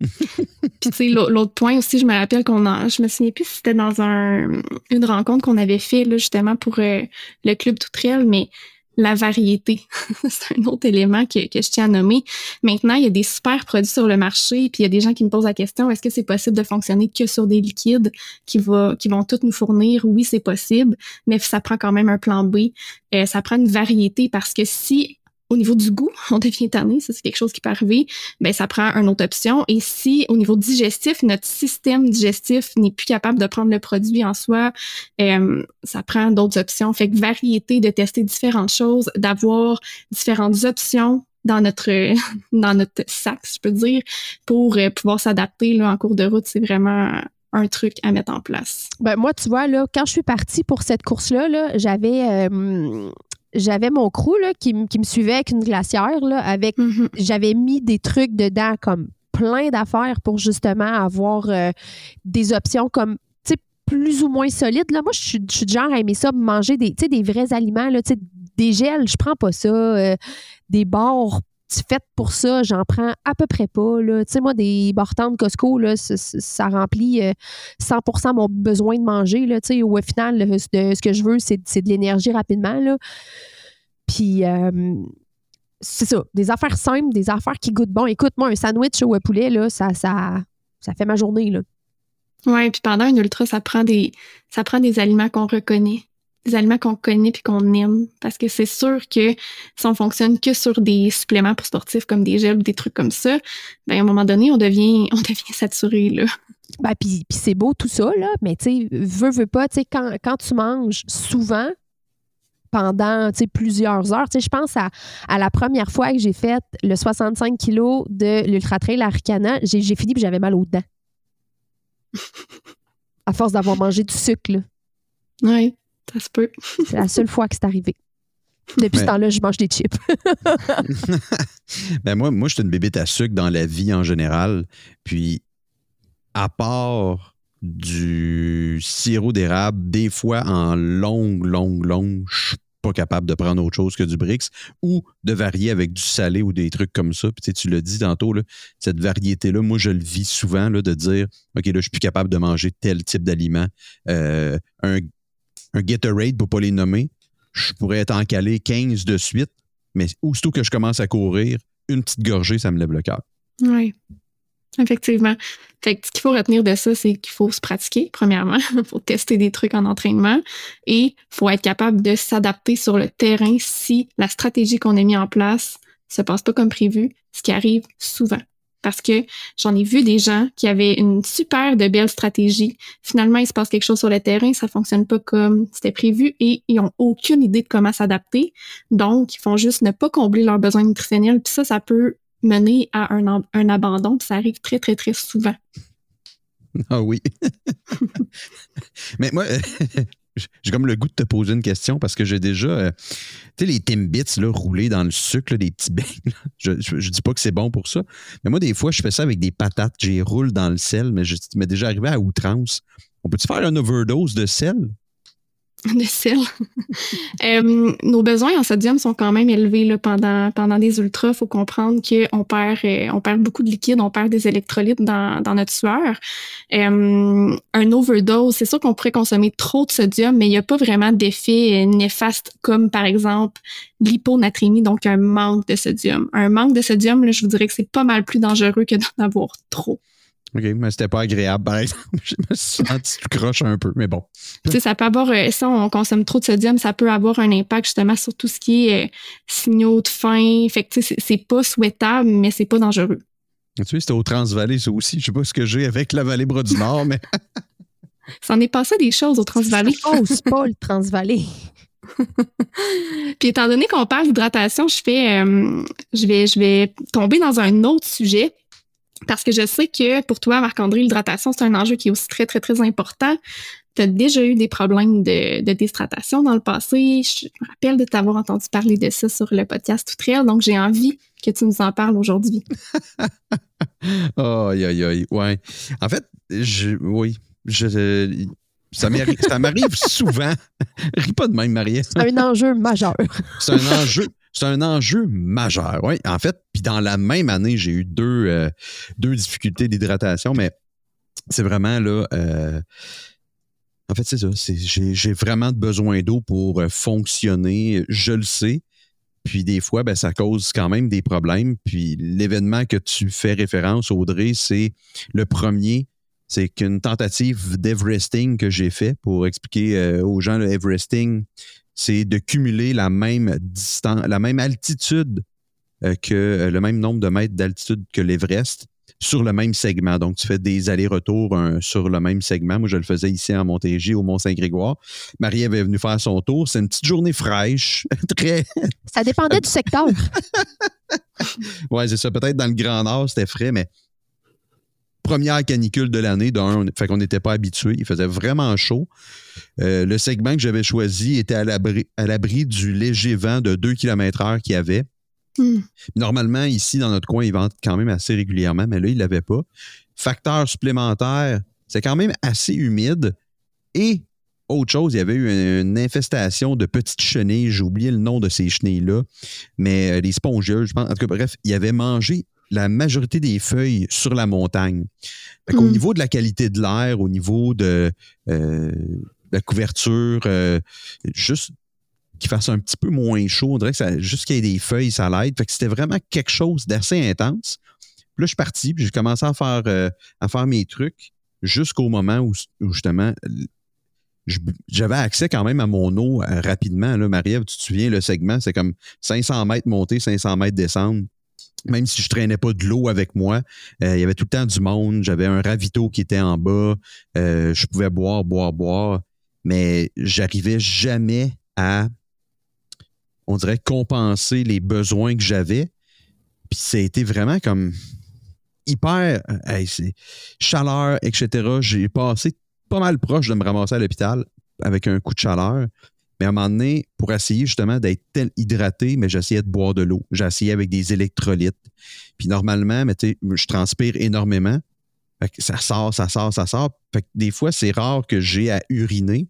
Puis tu sais, l'autre point aussi, je me rappelle qu'on a, je me souviens plus si c'était dans un, une rencontre qu'on avait fait là, justement pour euh, le club Toutrel, mais la variété. c'est un autre élément que, que, je tiens à nommer. Maintenant, il y a des super produits sur le marché, puis il y a des gens qui me posent la question, est-ce que c'est possible de fonctionner que sur des liquides qui, va, qui vont tous nous fournir? Oui, c'est possible, mais ça prend quand même un plan B. Euh, ça prend une variété parce que si au niveau du goût, on devient tanné, ça c'est quelque chose qui peut arriver, ben ça prend une autre option. Et si au niveau digestif, notre système digestif n'est plus capable de prendre le produit en soi, euh, ça prend d'autres options. Fait que variété, de tester différentes choses, d'avoir différentes options dans notre dans notre sac, je peux dire, pour euh, pouvoir s'adapter en cours de route, c'est vraiment un truc à mettre en place. Ben moi, tu vois, là, quand je suis partie pour cette course-là, -là, j'avais euh, j'avais mon crew là, qui, me suivait avec une glacière. Là, avec, mm-hmm. J'avais mis des trucs dedans comme plein d'affaires pour justement avoir euh, des options comme plus ou moins solides. Là. Moi, je suis, du genre à aimer ça, manger des, des vrais aliments, là, des gels, je prends pas ça. Euh, des bords faite pour ça, j'en prends à peu près pas. Tu sais, moi, des de Costco, là, ça, remplit 100% mon besoin de manger. Au final, ce que je veux, c'est de l'énergie rapidement. Là. Puis, c'est ça, des affaires simples, des affaires qui goûtent bon. Écoute, moi, un sandwich au poulet, là, ça, ça, ça fait ma journée. Oui, puis pendant un ultra, ça prend des, ça prend des aliments qu'on reconnaît, des aliments qu'on connaît puis qu'on aime. Parce que c'est sûr que si on fonctionne que sur des suppléments pour sportifs comme des gels ou des trucs comme ça, ben à un moment donné, on devient, on devient saturé, là. Ben, puis, c'est beau tout ça, là, mais tu sais, veux, veux pas, tu sais, quand, quand tu manges souvent, pendant plusieurs heures. je pense à, à, la première fois que j'ai fait le 65 kg de l'Ultra Trail Aricana, j'ai fini et j'avais mal aux dents. à force d'avoir mangé du sucre. Oui, ça se peut. c'est la seule fois que c'est arrivé. Depuis ce temps-là, je mange des chips. ben moi, moi, je suis une bébête à sucre dans la vie en général. Puis, à part du sirop d'érable, des fois en longue, longue, longue, je suis pas capable de prendre autre chose que du Brix ou de varier avec du salé ou des trucs comme ça. Puis tu l'as dit tantôt, là, cette variété-là, moi, je le vis souvent là, de dire OK, là, je suis plus capable de manger tel type d'aliment. Euh, un, un Gatorade, pour pas les nommer, je pourrais être encalé 15 de suite, mais aussitôt que je commence à courir, une petite gorgée, ça me lève le cœur. Oui. Effectivement. Fait que ce qu'il faut retenir de ça, c'est qu'il faut se pratiquer, premièrement. Il faut tester des trucs en entraînement et il faut être capable de s'adapter sur le terrain si la stratégie qu'on a mis en place se passe pas comme prévu, ce qui arrive souvent. Parce que j'en ai vu des gens qui avaient une super de belle stratégie. Finalement, il se passe quelque chose sur le terrain, ça fonctionne pas comme c'était prévu et ils ont aucune idée de comment s'adapter. Donc, ils font juste ne pas combler leurs besoins nutritionnels. Puis ça, ça peut mener à un, un abandon. ça arrive très, très, très souvent. Ah oui. Mais moi, j'ai comme le goût de te poser une question parce que j'ai déjà, euh, tu sais, les Timbits là, roulés dans le sucre, des petits. Je, je, dis pas que c'est bon pour ça. Mais moi, des fois, je fais ça avec des patates. J'y roule dans le sel, mais je m'est déjà arrivé à outrance. On peut-tu faire une overdose de sel? de sel. Euh, nos besoins en sodium sont quand même élevés pendant, des ultras. Il faut comprendre qu'on perd, euh, perd beaucoup de liquide, on perd des électrolytes dans, notre sueur. Euh, un overdose, c'est sûr qu'on pourrait consommer trop de sodium, mais il n'y a pas vraiment d'effet néfaste comme par exemple l'hyponatrémie, donc un manque de sodium. Un manque de sodium, je vous dirais que c'est pas mal plus dangereux que d'en avoir trop. OK, mais c'était pas agréable, par exemple. Je me suis senti croche un peu, mais bon. Tu sais, ça peut avoir, euh, si on consomme trop de sodium, ça peut avoir un impact justement sur tout ce qui est euh, signaux de faim. Fait que, tu sais, c'est pas souhaitable, mais c'est pas dangereux. Tu sais, c'était au Transvallée, ça aussi. Je sais pas ce que j'ai avec la vallée Bras du Nord, mais. ça en est passé des choses au Transvallée. Oh, c'est pas le Transvallée. Puis étant donné qu'on parle d'hydratation, je fais, euh, je vais, je vais tomber dans un autre sujet parce que je sais que pour toi, Marc-André, l'hydratation, c'est un enjeu qui est aussi très, très, très important. Tu as déjà eu des problèmes de, de déshydratation dans le passé. Je me rappelle de t'avoir entendu parler de ça sur le podcast Tout Réel, donc j'ai envie que tu nous en parles aujourd'hui. aïe, aïe, aïe. Ouais. En fait, je, oui, je, ça m'arrive souvent. Ris pas de même, Marie. C'est un enjeu majeur. C'est un enjeu c'est un enjeu majeur. Oui, en fait, puis dans la même année, j'ai eu deux, euh, deux difficultés d'hydratation, mais c'est vraiment là. Euh, en fait, c'est ça. J'ai vraiment besoin d'eau pour euh, fonctionner. Je le sais. Puis des fois, ben, ça cause quand même des problèmes. Puis l'événement que tu fais référence, Audrey, c'est le premier. C'est qu'une tentative d'Everesting que j'ai fait pour expliquer aux gens le Everesting, c'est de cumuler la même distance, la même altitude euh, que euh, le même nombre de mètres d'altitude que l'Everest sur le même segment. Donc, tu fais des allers-retours sur le même segment. Moi, je le faisais ici en Montérégie, au Mont-Saint-Grégoire. Marie avait venu faire son tour. C'est une petite journée fraîche, très... Ça dépendait du secteur. oui, c'est ça. Peut-être dans le Grand Nord, c'était frais, mais première canicule de l'année, d'un, fait qu'on n'était pas habitué. Il faisait vraiment chaud. Euh, le segment que j'avais choisi était à l'abri, du léger vent de 2 km/h qu'il y avait. Hmm. Normalement, ici, dans notre coin, il vente quand même assez régulièrement, mais là, il ne l'avait pas. Facteur supplémentaire, c'est quand même assez humide. Et autre chose, il y avait eu une, infestation de petites chenilles. J'ai oublié le nom de ces chenilles-là, mais euh, des spongieuses, je pense. En tout cas, bref, il avait mangé la majorité des feuilles sur la montagne. Au hmm. niveau de la qualité de l'air, au niveau de euh, la couverture, euh, juste qu'il fasse un petit peu moins chaud, on dirait que ça, juste qu'il y ait des feuilles, ça l'aide. Fait que c'était vraiment quelque chose d'assez intense. Puis là, je suis parti, puis j'ai commencé à faire, euh, à faire mes trucs jusqu'au moment où, justement j'avais accès quand même à mon eau rapidement. Là, Marie-Ève, tu te souviens, le segment, c'est comme 500 mètres monter, 500 mètres descendre même si je traînais pas de l'eau avec moi, euh, il y avait tout le temps du monde. J'avais un ravito qui était en bas. Euh, je pouvais boire, boire, boire, mais j'arrivais jamais à, on dirait, compenser les besoins que j'avais. Puis ça a été vraiment comme hyper euh, chaleur, etc. J'ai passé pas mal proche de me ramasser à l'hôpital avec un coup de chaleur. Mais à un moment donné, pour essayer justement d'être tel hydraté, mais j'essayais de boire de l'eau. J'essayais avec des électrolytes. Puis normalement, je transpire énormément. ça sort, ça sort, ça sort. Fait des fois, c'est rare que j'ai à uriner.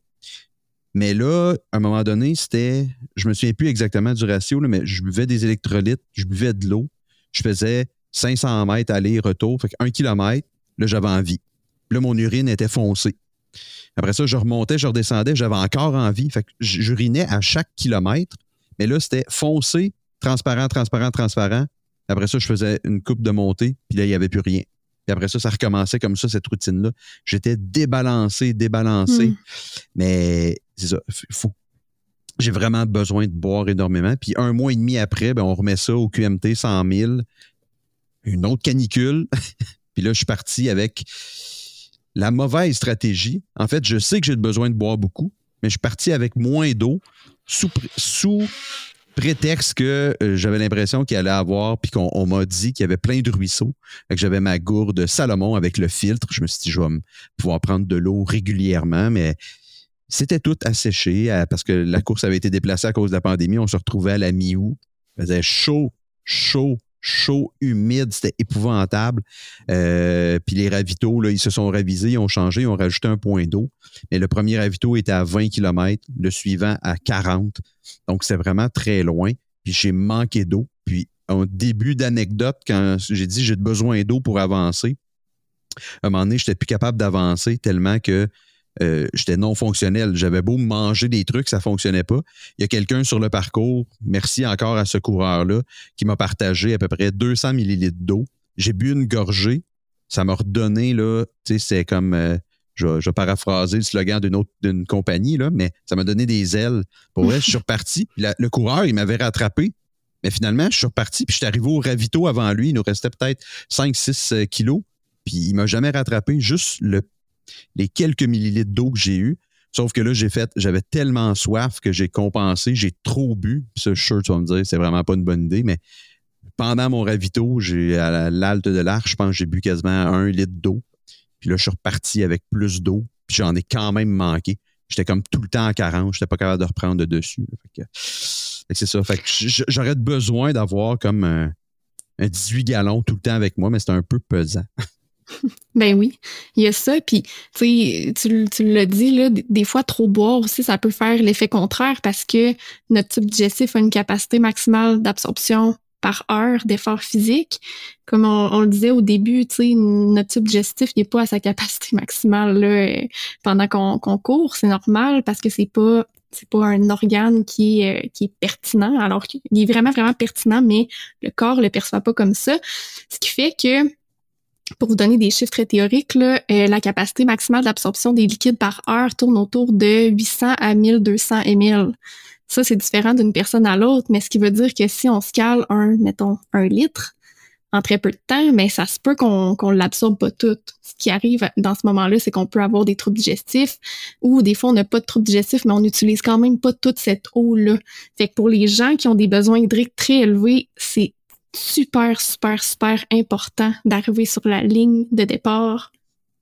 Mais là, à un moment donné, c'était. Je me souviens plus exactement du ratio, mais je buvais des électrolytes, je buvais de l'eau. Je faisais 500 mètres aller-retour, fait un kilomètre. Là, j'avais envie. Là, mon urine était foncée. Après ça, je remontais, je redescendais, j'avais encore envie. Fait que j'urinais à chaque kilomètre. Mais là, c'était foncé, transparent, transparent, transparent. Après ça, je faisais une coupe de montée, puis là, il n'y avait plus rien. Puis après ça, ça recommençait comme ça, cette routine-là. J'étais débalancé, débalancé. Hmm. Mais c'est ça. Faut, j'ai vraiment besoin de boire énormément. Puis un mois et demi après, ben, on remet ça au QMT 100 000. Une autre canicule. puis là, je suis parti avec la mauvaise stratégie, en fait, je sais que j'ai besoin de boire beaucoup, mais je suis parti avec moins d'eau sous, prétexte que euh, j'avais l'impression qu'il allait avoir, puis qu'on m'a dit qu'il y avait plein de ruisseaux, que j'avais ma gourde Salomon avec le filtre. Je me suis dit, je vais pouvoir prendre de l'eau régulièrement, mais c'était tout asséché parce que la course avait été déplacée à cause de la pandémie. On se retrouvait à la mi-août. Il faisait chaud, chaud, chaud, humide, c'était épouvantable. Euh, puis les ravitaux, là, ils se sont ravisés, ils ont changé, ils ont rajouté un point d'eau. Mais le premier ravito était à 20 km, le suivant à 40. Donc, c'est vraiment très loin. Puis j'ai manqué d'eau. Puis, un début d'anecdote, quand j'ai dit j'ai besoin d'eau pour avancer, à un moment donné, je n'étais plus capable d'avancer tellement que euh, j'étais non fonctionnel. J'avais beau manger des trucs, ça fonctionnait pas. Il y a quelqu'un sur le parcours, merci encore à ce coureur-là, qui m'a partagé à peu près 200 millilitres d'eau. J'ai bu une gorgée. Ça m'a redonné, là, tu sais, c'est comme, euh, je, vais le slogan d'une autre d'une compagnie, là, mais ça m'a donné des ailes. Pour vrai, je suis reparti. le coureur, il m'avait rattrapé. Mais finalement, je suis reparti, puis je suis arrivé au ravito avant lui. Il nous restait peut-être 5-6 euh, kilos. Puis il m'a jamais rattrapé. Juste le les quelques millilitres d'eau que j'ai eu. Sauf que là, j'ai fait, j'avais tellement soif que j'ai compensé, j'ai trop bu. Ça, je tu vas me dire, c'est vraiment pas une bonne idée, mais pendant mon ravito, j'ai à l'halte de l'arche, je pense que j'ai bu quasiment un litre d'eau. Puis là, je suis reparti avec plus d'eau, puis j'en ai quand même manqué. J'étais comme tout le temps à 40, j'étais pas capable de reprendre de dessus. c'est ça. J'aurais besoin d'avoir comme un, un 18 gallons tout le temps avec moi, mais c'est un peu pesant. Ben oui, il y a ça. Puis, tu, tu l'as dit, là, des fois, trop boire aussi, ça peut faire l'effet contraire parce que notre tube digestif a une capacité maximale d'absorption par heure d'effort physique. Comme on, le disait au début, tu notre tube digestif n'est pas à sa capacité maximale là, pendant qu'on court. C'est normal parce que c'est pas c'est pas un organe qui est, euh, qui est pertinent, alors qu'il est vraiment, vraiment pertinent, mais le corps le perçoit pas comme ça. Ce qui fait que pour vous donner des chiffres très théoriques, euh, la capacité maximale d'absorption des liquides par heure tourne autour de 800 à 1200 ml. Ça, c'est différent d'une personne à l'autre, mais ce qui veut dire que si on se cale un, mettons, un litre en très peu de temps, mais ça se peut qu'on qu'on l'absorbe pas tout. Ce qui arrive dans ce moment-là, c'est qu'on peut avoir des troubles digestifs ou des fois on n'a pas de troubles digestifs, mais on n'utilise quand même pas toute cette eau-là. Fait que pour les gens qui ont des besoins hydriques très élevés, c'est super, super, super important d'arriver sur la ligne de départ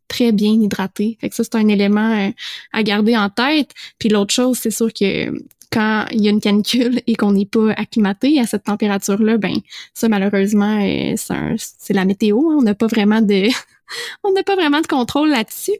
très bien hydraté. Fait que ça, c'est un élément euh, à garder en tête. Puis l'autre chose, c'est sûr que quand il y a une canicule et qu'on n'est pas acclimaté à cette température-là, ben ça, malheureusement, euh, c'est la météo. Hein. On n'a pas vraiment de on n'a pas vraiment de contrôle là-dessus.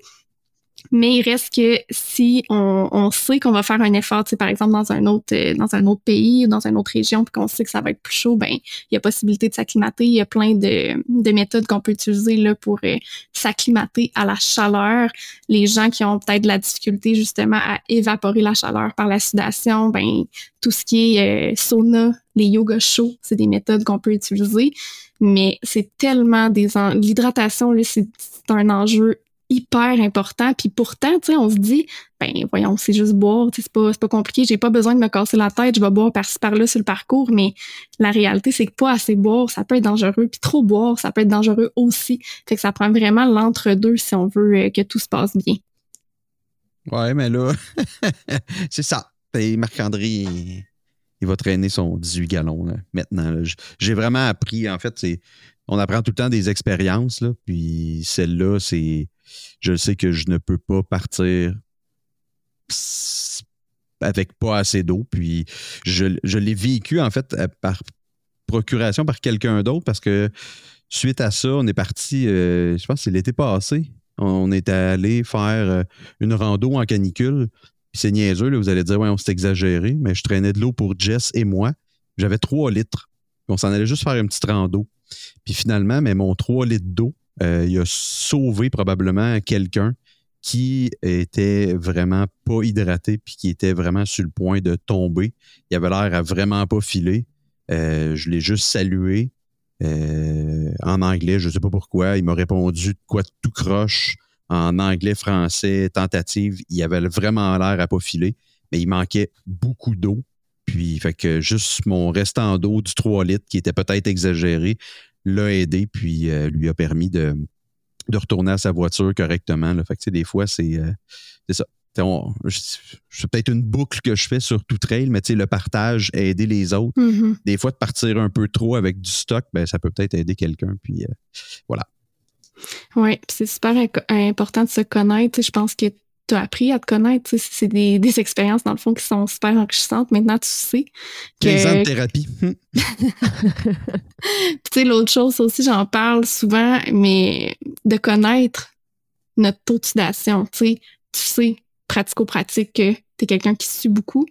Mais il reste que si on, on sait qu'on va faire un effort, par exemple dans un autre euh, dans un autre pays ou dans une autre région, puis qu'on sait que ça va être plus chaud, ben il y a possibilité de s'acclimater. Il y a plein de, de méthodes qu'on peut utiliser là pour euh, s'acclimater à la chaleur. Les gens qui ont peut-être de la difficulté justement à évaporer la chaleur par la sudation, ben tout ce qui est euh, sauna, les yoga chauds, c'est des méthodes qu'on peut utiliser. Mais c'est tellement des l'hydratation là, c'est un enjeu hyper important. Puis pourtant, tu sais, on se dit, ben voyons, c'est juste boire, c'est pas, pas compliqué, j'ai pas besoin de me casser la tête, je vais boire par-ci par-là sur le parcours, mais la réalité, c'est que pas assez boire, ça peut être dangereux, puis trop boire, ça peut être dangereux aussi. Fait que ça prend vraiment l'entre-deux si on veut euh, que tout se passe bien. Ouais, mais là, c'est ça. Marc-André, il va traîner son 18 gallons maintenant. J'ai vraiment appris, en fait, c'est on apprend tout le temps des expériences, là, puis celle-là, c'est je sais que je ne peux pas partir avec pas assez d'eau. Puis je, l'ai vécu en fait euh, par procuration par quelqu'un d'autre parce que suite à ça, on est parti, euh, je pense que c'est l'été passé. On est allé faire euh, une rando en canicule. c'est niaiseux, vous allez dire, ouais, on s'est exagéré, mais je traînais de l'eau pour Jess et moi. J'avais 3 litres. on s'en allait juste faire une petite rando. Puis finalement, mais mon 3 litres d'eau, euh, il a sauvé probablement quelqu'un qui était vraiment pas hydraté puis qui était vraiment sur le point de tomber. Il avait l'air à vraiment pas filer. Euh, je l'ai juste salué euh, en anglais, je sais pas pourquoi. Il m'a répondu quoi tout croche en anglais, français, tentative. Il avait vraiment l'air à pas filer, mais il manquait beaucoup d'eau. Puis, fait que juste mon restant d'eau du 3 litres qui était peut-être exagéré, l'a aidé, puis euh, lui a permis de, de, retourner à sa voiture correctement. Là. Fait que, des fois, c'est euh, ça. C'est peut-être une boucle que je fais sur tout trail, mais le partage, aider les autres. Mm-hmm. Des fois, de partir un peu trop avec du stock, ben, ça peut peut-être aider quelqu'un. Puis euh, voilà. Oui, c'est super important de se connaître. Je pense que tu as appris à te connaître. C'est des, des, expériences, dans le fond, qui sont super enrichissantes. Maintenant, tu sais que... 15 ans de thérapie. tu sais, l'autre chose aussi, j'en parle souvent, mais de connaître notre taux d'oxydation. Tu sais, tu sais, pratico-pratique, que tu es quelqu'un qui suit beaucoup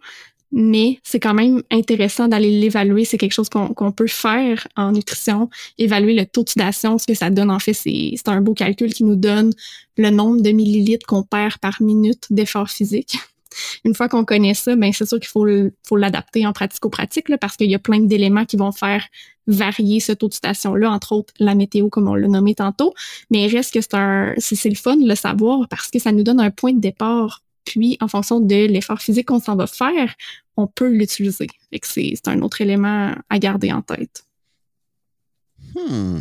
mais c'est quand même intéressant d'aller l'évaluer. C'est quelque chose qu'on peut faire en nutrition, évaluer le taux d'oxydation. Ce que ça donne, en fait, c'est un beau calcul qui nous donne le nombre de millilitres qu'on perd par minute d'effort physique. Une fois qu'on connaît ça, ben c'est sûr qu'il faut, faut l'adapter en pratico-pratique parce qu'il y a plein d'éléments qui vont faire varier ce taux d'oxydation-là, entre autres la météo, comme on l'a nommé tantôt. Mais il reste que c'est le fun de le savoir parce que ça nous donne un point de départ puis, en fonction de l'effort physique qu'on s'en va faire, on peut l'utiliser. C'est un autre élément à garder en tête. Hmm.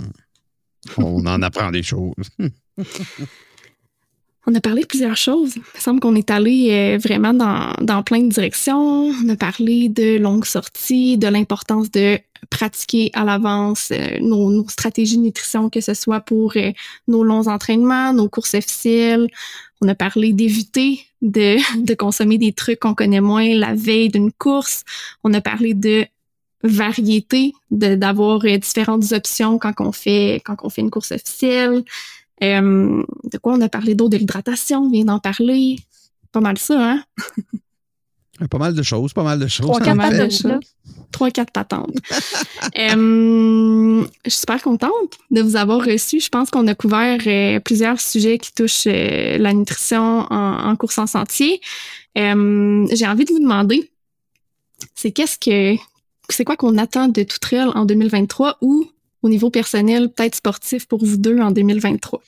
On en apprend des choses. On a parlé de plusieurs choses. Il me semble qu'on est allé euh, vraiment dans, dans plein de directions. On a parlé de longues sorties, de l'importance de pratiquer à l'avance euh, nos, stratégies de nutrition, que ce soit pour euh, nos longs entraînements, nos courses officielles. On a parlé d'éviter de, de consommer des trucs qu'on connaît moins la veille d'une course. On a parlé de variété, d'avoir différentes options quand on fait quand fait une course officielle. Euh, de quoi on a parlé? D'autre? De l'hydratation, on vient d'en parler. Pas mal ça, hein? Pas mal de choses, pas mal de choses. Trois, quatre patentes. Trois, quatre patentes. euh, je suis super contente de vous avoir reçu. Je pense qu'on a couvert euh, plusieurs sujets qui touchent euh, la nutrition en, en, course en sentier. J'ai envie de vous demander, c'est qu'est-ce que, c'est quoi qu'on attend de tout trail en 2023 ou au niveau personnel, peut-être sportif pour vous deux en 2023?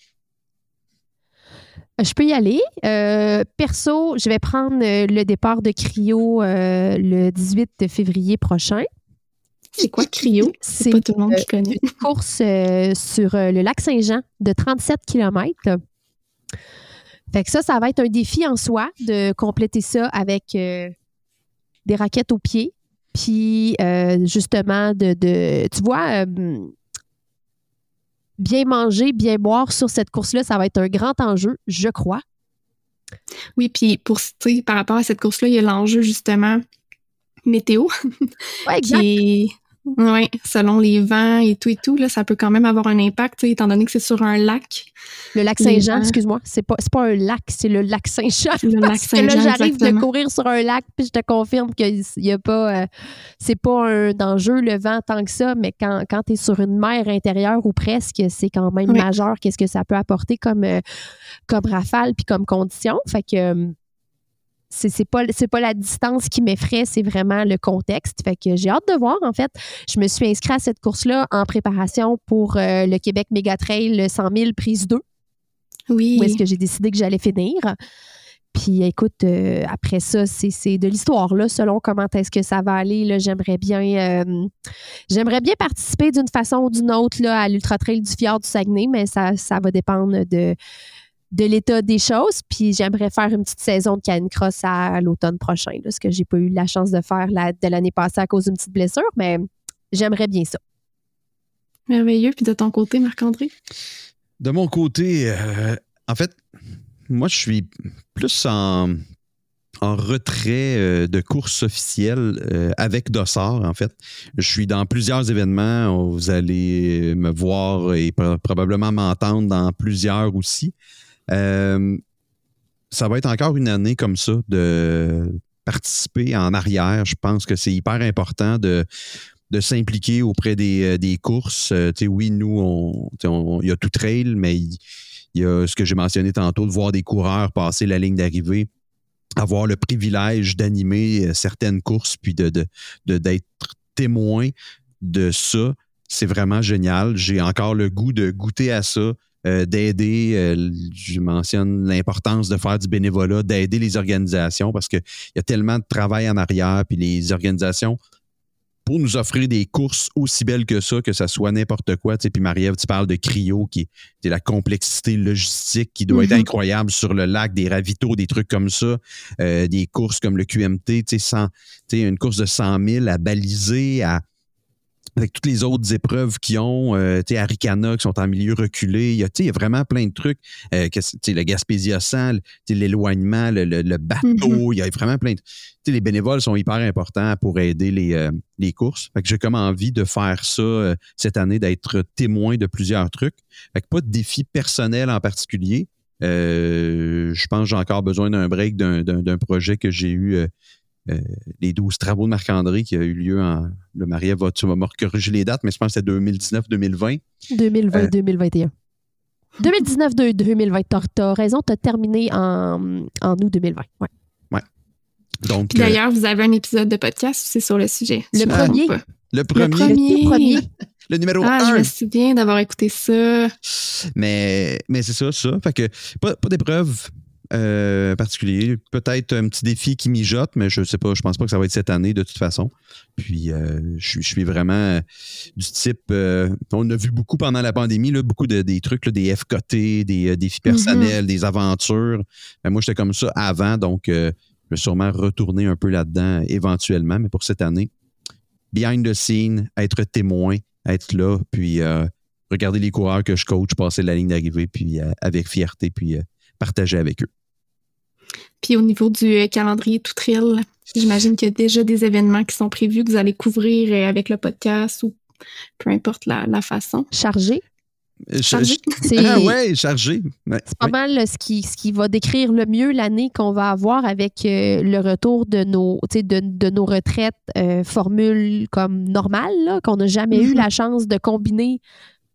Euh, je peux y aller. Euh, perso, je vais prendre euh, le départ de Cryo le 18 février prochain. C'est quoi Cryo? C'est pas tout le monde qui connaît. Une course sur le lac Saint-Jean de 37 km. Fait que ça, ça va être un défi en soi de compléter ça avec des raquettes aux pieds. Puis justement, de, de, tu vois, bien manger, bien boire sur cette course-là, ça va être un grand enjeu, je crois. Oui, puis pour par rapport à cette course-là, il y a l'enjeu justement météo. Oui, exact. Oui, selon les vents et tout et tout, là, ça peut quand même avoir un impact, étant donné que c'est sur un lac. Le lac Saint-Jean, excuse-moi, c'est pas, pas un lac, c'est le lac Saint-Jean. Le lac Saint-Jean. là, j'arrive de courir sur un lac, puis je te confirme qu'il y a pas. Euh, c'est pas un danger, le vent, tant que ça, mais quand, quand tu es sur une mer intérieure ou presque, c'est quand même majeur. Qu'est-ce que ça peut apporter comme, euh, comme rafale puis comme condition? Fait que euh, c'est pas pas la distance qui m'effraie, c'est vraiment le contexte. Fait que j'ai hâte de voir en fait. Je me suis inscrite à cette course là en préparation pour euh, le Québec Méga Trail 100 000 prise 2. Oui. Où est-ce que j'ai décidé que j'allais finir. Puis écoute, euh, après ça, c'est de l'histoire là, selon comment est-ce que ça va aller. J'aimerais bien, euh, j'aimerais bien participer d'une façon ou d'une autre là, à l'Ultra Trail du Fjord du Saguenay, mais ça, ça va dépendre de de l'état des choses. Puis j'aimerais faire une petite saison de canicross à, l'automne prochain, ce que j'ai pas eu la chance de faire de l'année passée à cause d'une petite blessure, mais j'aimerais bien ça. Merveilleux. Puis de ton côté, Marc-André? De mon côté, euh, en fait, moi, je suis plus en, en retrait euh, de course officielle euh, avec Dossard, en fait. Je suis dans plusieurs événements. Vous allez me voir et probablement m'entendre dans plusieurs aussi. Euh, ça va être encore une année comme ça de participer en arrière. Je pense que c'est hyper important de, de s'impliquer auprès des, euh, courses. Euh, oui, nous, il y a tout trail, mais il, y a ce que j'ai mentionné tantôt, de voir des coureurs passer la ligne d'arrivée, avoir le privilège d'animer certaines courses, puis de, d'être témoin de ça. C'est vraiment génial. J'ai encore le goût de goûter à ça. Euh, d'aider, euh, je mentionne l'importance de faire du bénévolat, d'aider les organisations parce qu'il y a tellement de travail en arrière, puis les organisations, pour nous offrir des courses aussi belles que ça, que ça soit n'importe quoi. Tu puis Marie-Ève, tu parles de cryo, qui est la complexité logistique qui doit être mm-hmm. incroyable sur le lac, des ravitaux, des trucs comme ça, euh, des courses comme le QMT, tu sais, une course de 100 000 à baliser, à avec toutes les autres épreuves qu'ils ont, euh, tu sais, Aricana qui sont en milieu reculé, il y a, il y a vraiment plein de trucs, euh, que, le Gaspésia 100, l'éloignement, le, le, bateau, mm-hmm. il y a vraiment plein de... Les bénévoles sont hyper importants pour aider les, euh, les courses. Fait que j'ai comme envie de faire ça euh, cette année, d'être témoin de plusieurs trucs. Fait que pas de défi personnel en particulier. je pense que j'ai encore besoin d'un break d'un projet que j'ai eu les 12 travaux de Marc-André qui a eu lieu en. Le Marie va, tu vas me corriger les dates, mais je pense que c'était 2019-2020. 2020-2021. 2019-2020. Tu as raison, tu as terminé en, en août 2020. Ouais. ouais. Donc. D'ailleurs, vous avez un épisode de podcast c'est sur le sujet. Le premier. Le premier. Le premier. Le numéro ah, 1. Je me souviens d'avoir écouté ça. Mais, mais c'est ça, ça. Fait que pas, pas d'épreuve euh, particulier. Peut-être un petit défi qui mijote, mais je sais pas, je pense pas que ça va être cette année de toute façon. Puis euh, je, suis vraiment du type. Euh, on a vu beaucoup pendant la pandémie, là, beaucoup de, des trucs, des FKT, des défis mm-hmm. personnels, des aventures. moi, j'étais comme ça avant, donc je vais sûrement retourner un peu là-dedans éventuellement, mais pour cette année, behind the scene, être témoin, être là, puis regarder les coureurs que je coach passer la ligne d'arrivée, puis avec fierté, puis partager avec eux. Puis au niveau du euh, calendrier tout trail, j'imagine qu'il y a déjà des événements qui sont prévus que vous allez couvrir euh, avec le podcast ou peu importe la, façon. Chargé. Euh, chargé. Ah ouais, chargé. c'est pas mal ce qui, ce qui va décrire le mieux l'année qu'on va avoir avec le retour de nos, de, de nos retraites formules comme normales, qu'on n'a jamais eu mm-hmm. la chance de combiner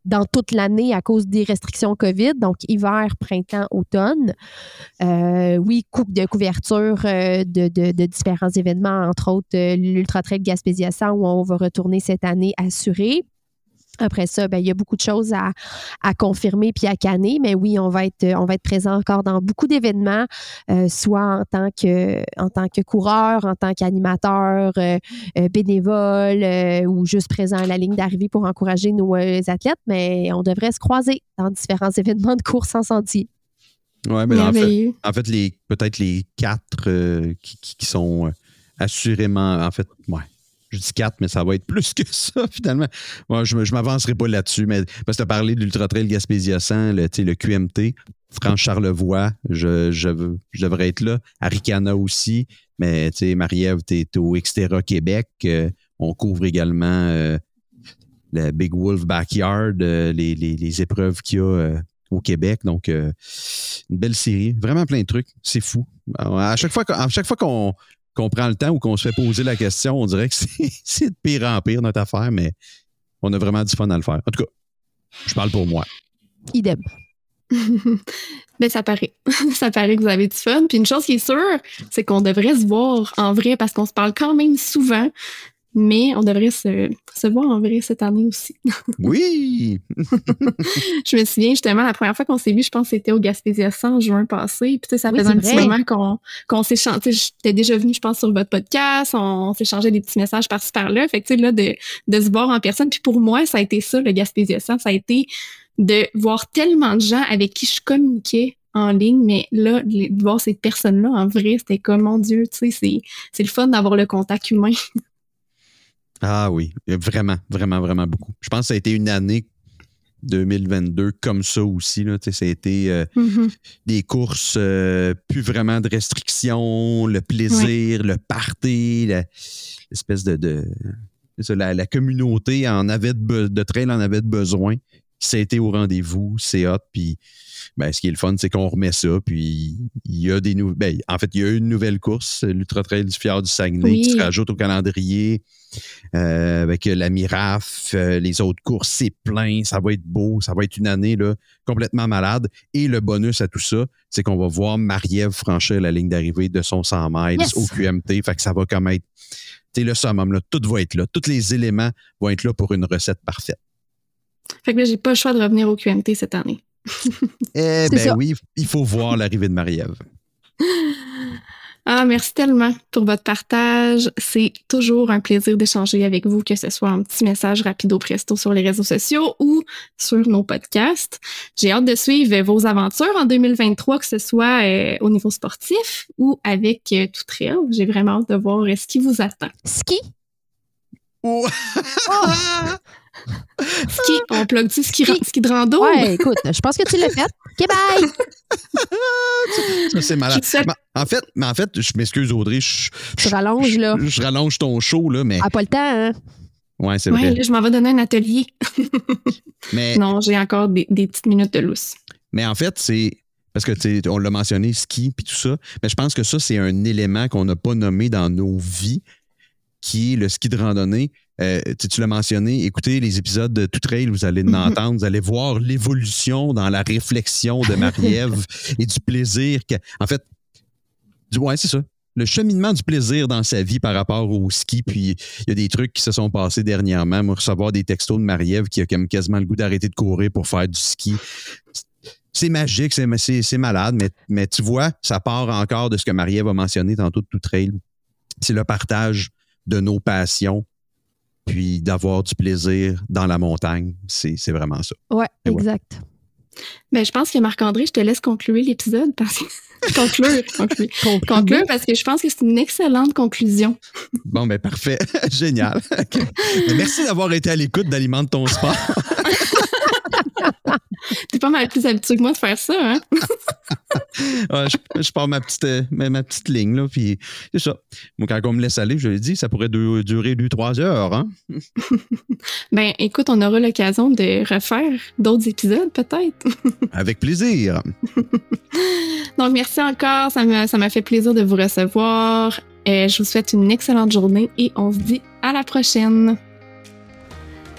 dans toute l'année à cause des restrictions COVID, donc hiver, printemps, automne. Euh, oui, coupe de couverture euh, de, différents événements, entre autres euh, l'Ultra Trail Gaspésia 100 où on va retourner cette année assuré. Après ça, ben, il y a beaucoup de choses à, confirmer puis à canner, mais oui, on va être, on va être présent encore dans beaucoup d'événements, euh, soit en tant que, en tant que coureur, en tant qu'animateur, euh, euh, bénévole ou juste présent à la ligne d'arrivée pour encourager nos athlètes, mais on devrait se croiser dans différents événements de course en sentier. Oui, mais en fait, en fait, les, peut-être les quatre qui, qui, sont assurément, en fait, ouais, je dis 4, mais ça va être plus que ça, finalement. Moi, je ne m'avancerai pas là-dessus, mais parce que tu as parlé de l'Ultra Trail Gaspésia 100, le, le QMT, France-Charlevoix, je, je, devrais être là. Aricana aussi, mais Marie-Ève, tu es au Xterra Québec. Euh, on couvre également le Big Wolf Backyard, les, les, épreuves qu'il y a au Québec. Donc, une belle série. Vraiment plein de trucs. C'est fou. À chaque fois, à chaque fois qu'on qu'on prend le temps ou qu'on se fait poser la question, on dirait que c'est de pire en pire notre affaire, mais on a vraiment du fun à le faire. En tout cas, je parle pour moi. Idem. Mais ça paraît. ça paraît que vous avez du fun. Puis une chose qui est sûre, c'est qu'on devrait se voir en vrai parce qu'on se parle quand même souvent. Mais on devrait se, se voir en vrai cette année aussi. oui! je me souviens justement, la première fois qu'on s'est vu, je pense que c'était au Gaspésia en juin passé. Puis ça faisait un petit moment qu'on qu'on s'échangeait. J'étais déjà venue, je pense, sur votre podcast. On, s'échangeait des petits messages par-ci par-là. Fait que tu sais, là, de, de se voir en personne. Puis pour moi, ça a été ça, le Gaspésia Ça a été de voir tellement de gens avec qui je communiquais en ligne, mais là, de voir ces personnes-là en vrai, c'était comme, mon Dieu, tu sais, c'est le fun d'avoir le contact humain. ah oui, vraiment, vraiment, vraiment beaucoup. Je pense que ça a été une année 2022 comme ça aussi. Là, ça a été euh, mm-hmm. des courses, euh, plus vraiment de restrictions, le plaisir, le party, l'espèce de... de la, communauté en avait de, de trail en avait besoin été au rendez-vous, c'est hot, puis ben, ce qui est le fun, c'est qu'on remet ça, puis il y a des nouvelles. Ben, en fait, il y a une nouvelle course, l'Ultra Trail du Fjord du Saguenay, qui se rajoute au calendrier euh, avec la Miraf, euh, les autres courses, c'est plein, ça va être beau, ça va être une année là, complètement malade. Et le bonus à tout ça, c'est qu'on va voir Marie-Ève franchir la ligne d'arrivée de son 100 miles au QMT, fait que ça va comme être le summum, là, tout va être là, tous les éléments vont être là pour une recette parfaite. Fait que là, j'ai pas le choix de revenir au QMT cette année. eh ben oui, il faut voir l'arrivée de Marie-Ève. Ah, merci tellement pour votre partage. C'est toujours un plaisir d'échanger avec vous, que ce soit un petit message rapido presto sur les réseaux sociaux ou sur nos podcasts. J'ai hâte de suivre vos aventures en 2023, que ce soit euh, au niveau sportif ou avec euh, tout trail. J'ai vraiment hâte de voir ce qui vous attend. Ski? Oh. ski, on plug-tu ski, ski de rando? Ouais, écoute, je pense que tu l'as fait. OK, bye! c'est malade. En fait, mais en fait, je m'excuse, Audrey. Je, je, rallonge, là. Je, rallonge ton show, là, mais. Ah, pas le temps, hein? Ouais, c'est vrai. je m'en vais donner un atelier. mais... Non, j'ai encore des, des petites minutes de lousse. Mais en fait, c'est parce que on l'a mentionné, ski puis tout ça. Mais je pense que ça, c'est un élément qu'on n'a pas nommé dans nos vies, qui est le ski de randonnée. Euh, tu l'as mentionné, écoutez les épisodes de Tout Trail, vous allez mhm. entendre, vous allez voir l'évolution dans la réflexion de Marie-Ève et du plaisir. en fait, du, ouais, c'est ça. Le cheminement du plaisir dans sa vie par rapport au ski. Puis il y a des trucs qui se sont passés dernièrement. Moi, recevoir des textos de Marie-Ève qui a comme quasiment le goût d'arrêter de courir pour faire du ski. C'est magique, c'est malade, mais, mais tu vois, ça part encore de ce que Marie-Ève a mentionné tantôt de Tout Trail. C'est le partage de nos passions puis d'avoir du plaisir dans la montagne. C'est vraiment ça. Ouais, exact. Ben, je pense que Marc-André, je te laisse conclure l'épisode parce que. conclure, conclure, conclure, parce que je pense que c'est une excellente conclusion. Bon, ben parfait. Génial. Merci d'avoir été à l'écoute d'Alimente ton sport. T'es pas mal plus habitué que moi de faire ça, hein? je, pars ma petite, euh, ma, petite ligne, là, puis c'est ça. Moi, quand on me laisse aller, je l'ai dit, ça pourrait durer deux, trois heures, hein? ben, écoute, on aura l'occasion de refaire d'autres épisodes, peut-être. Avec plaisir. Donc, merci encore. Ça m'a fait plaisir de vous recevoir. Et je vous souhaite une excellente journée et on se dit à la prochaine.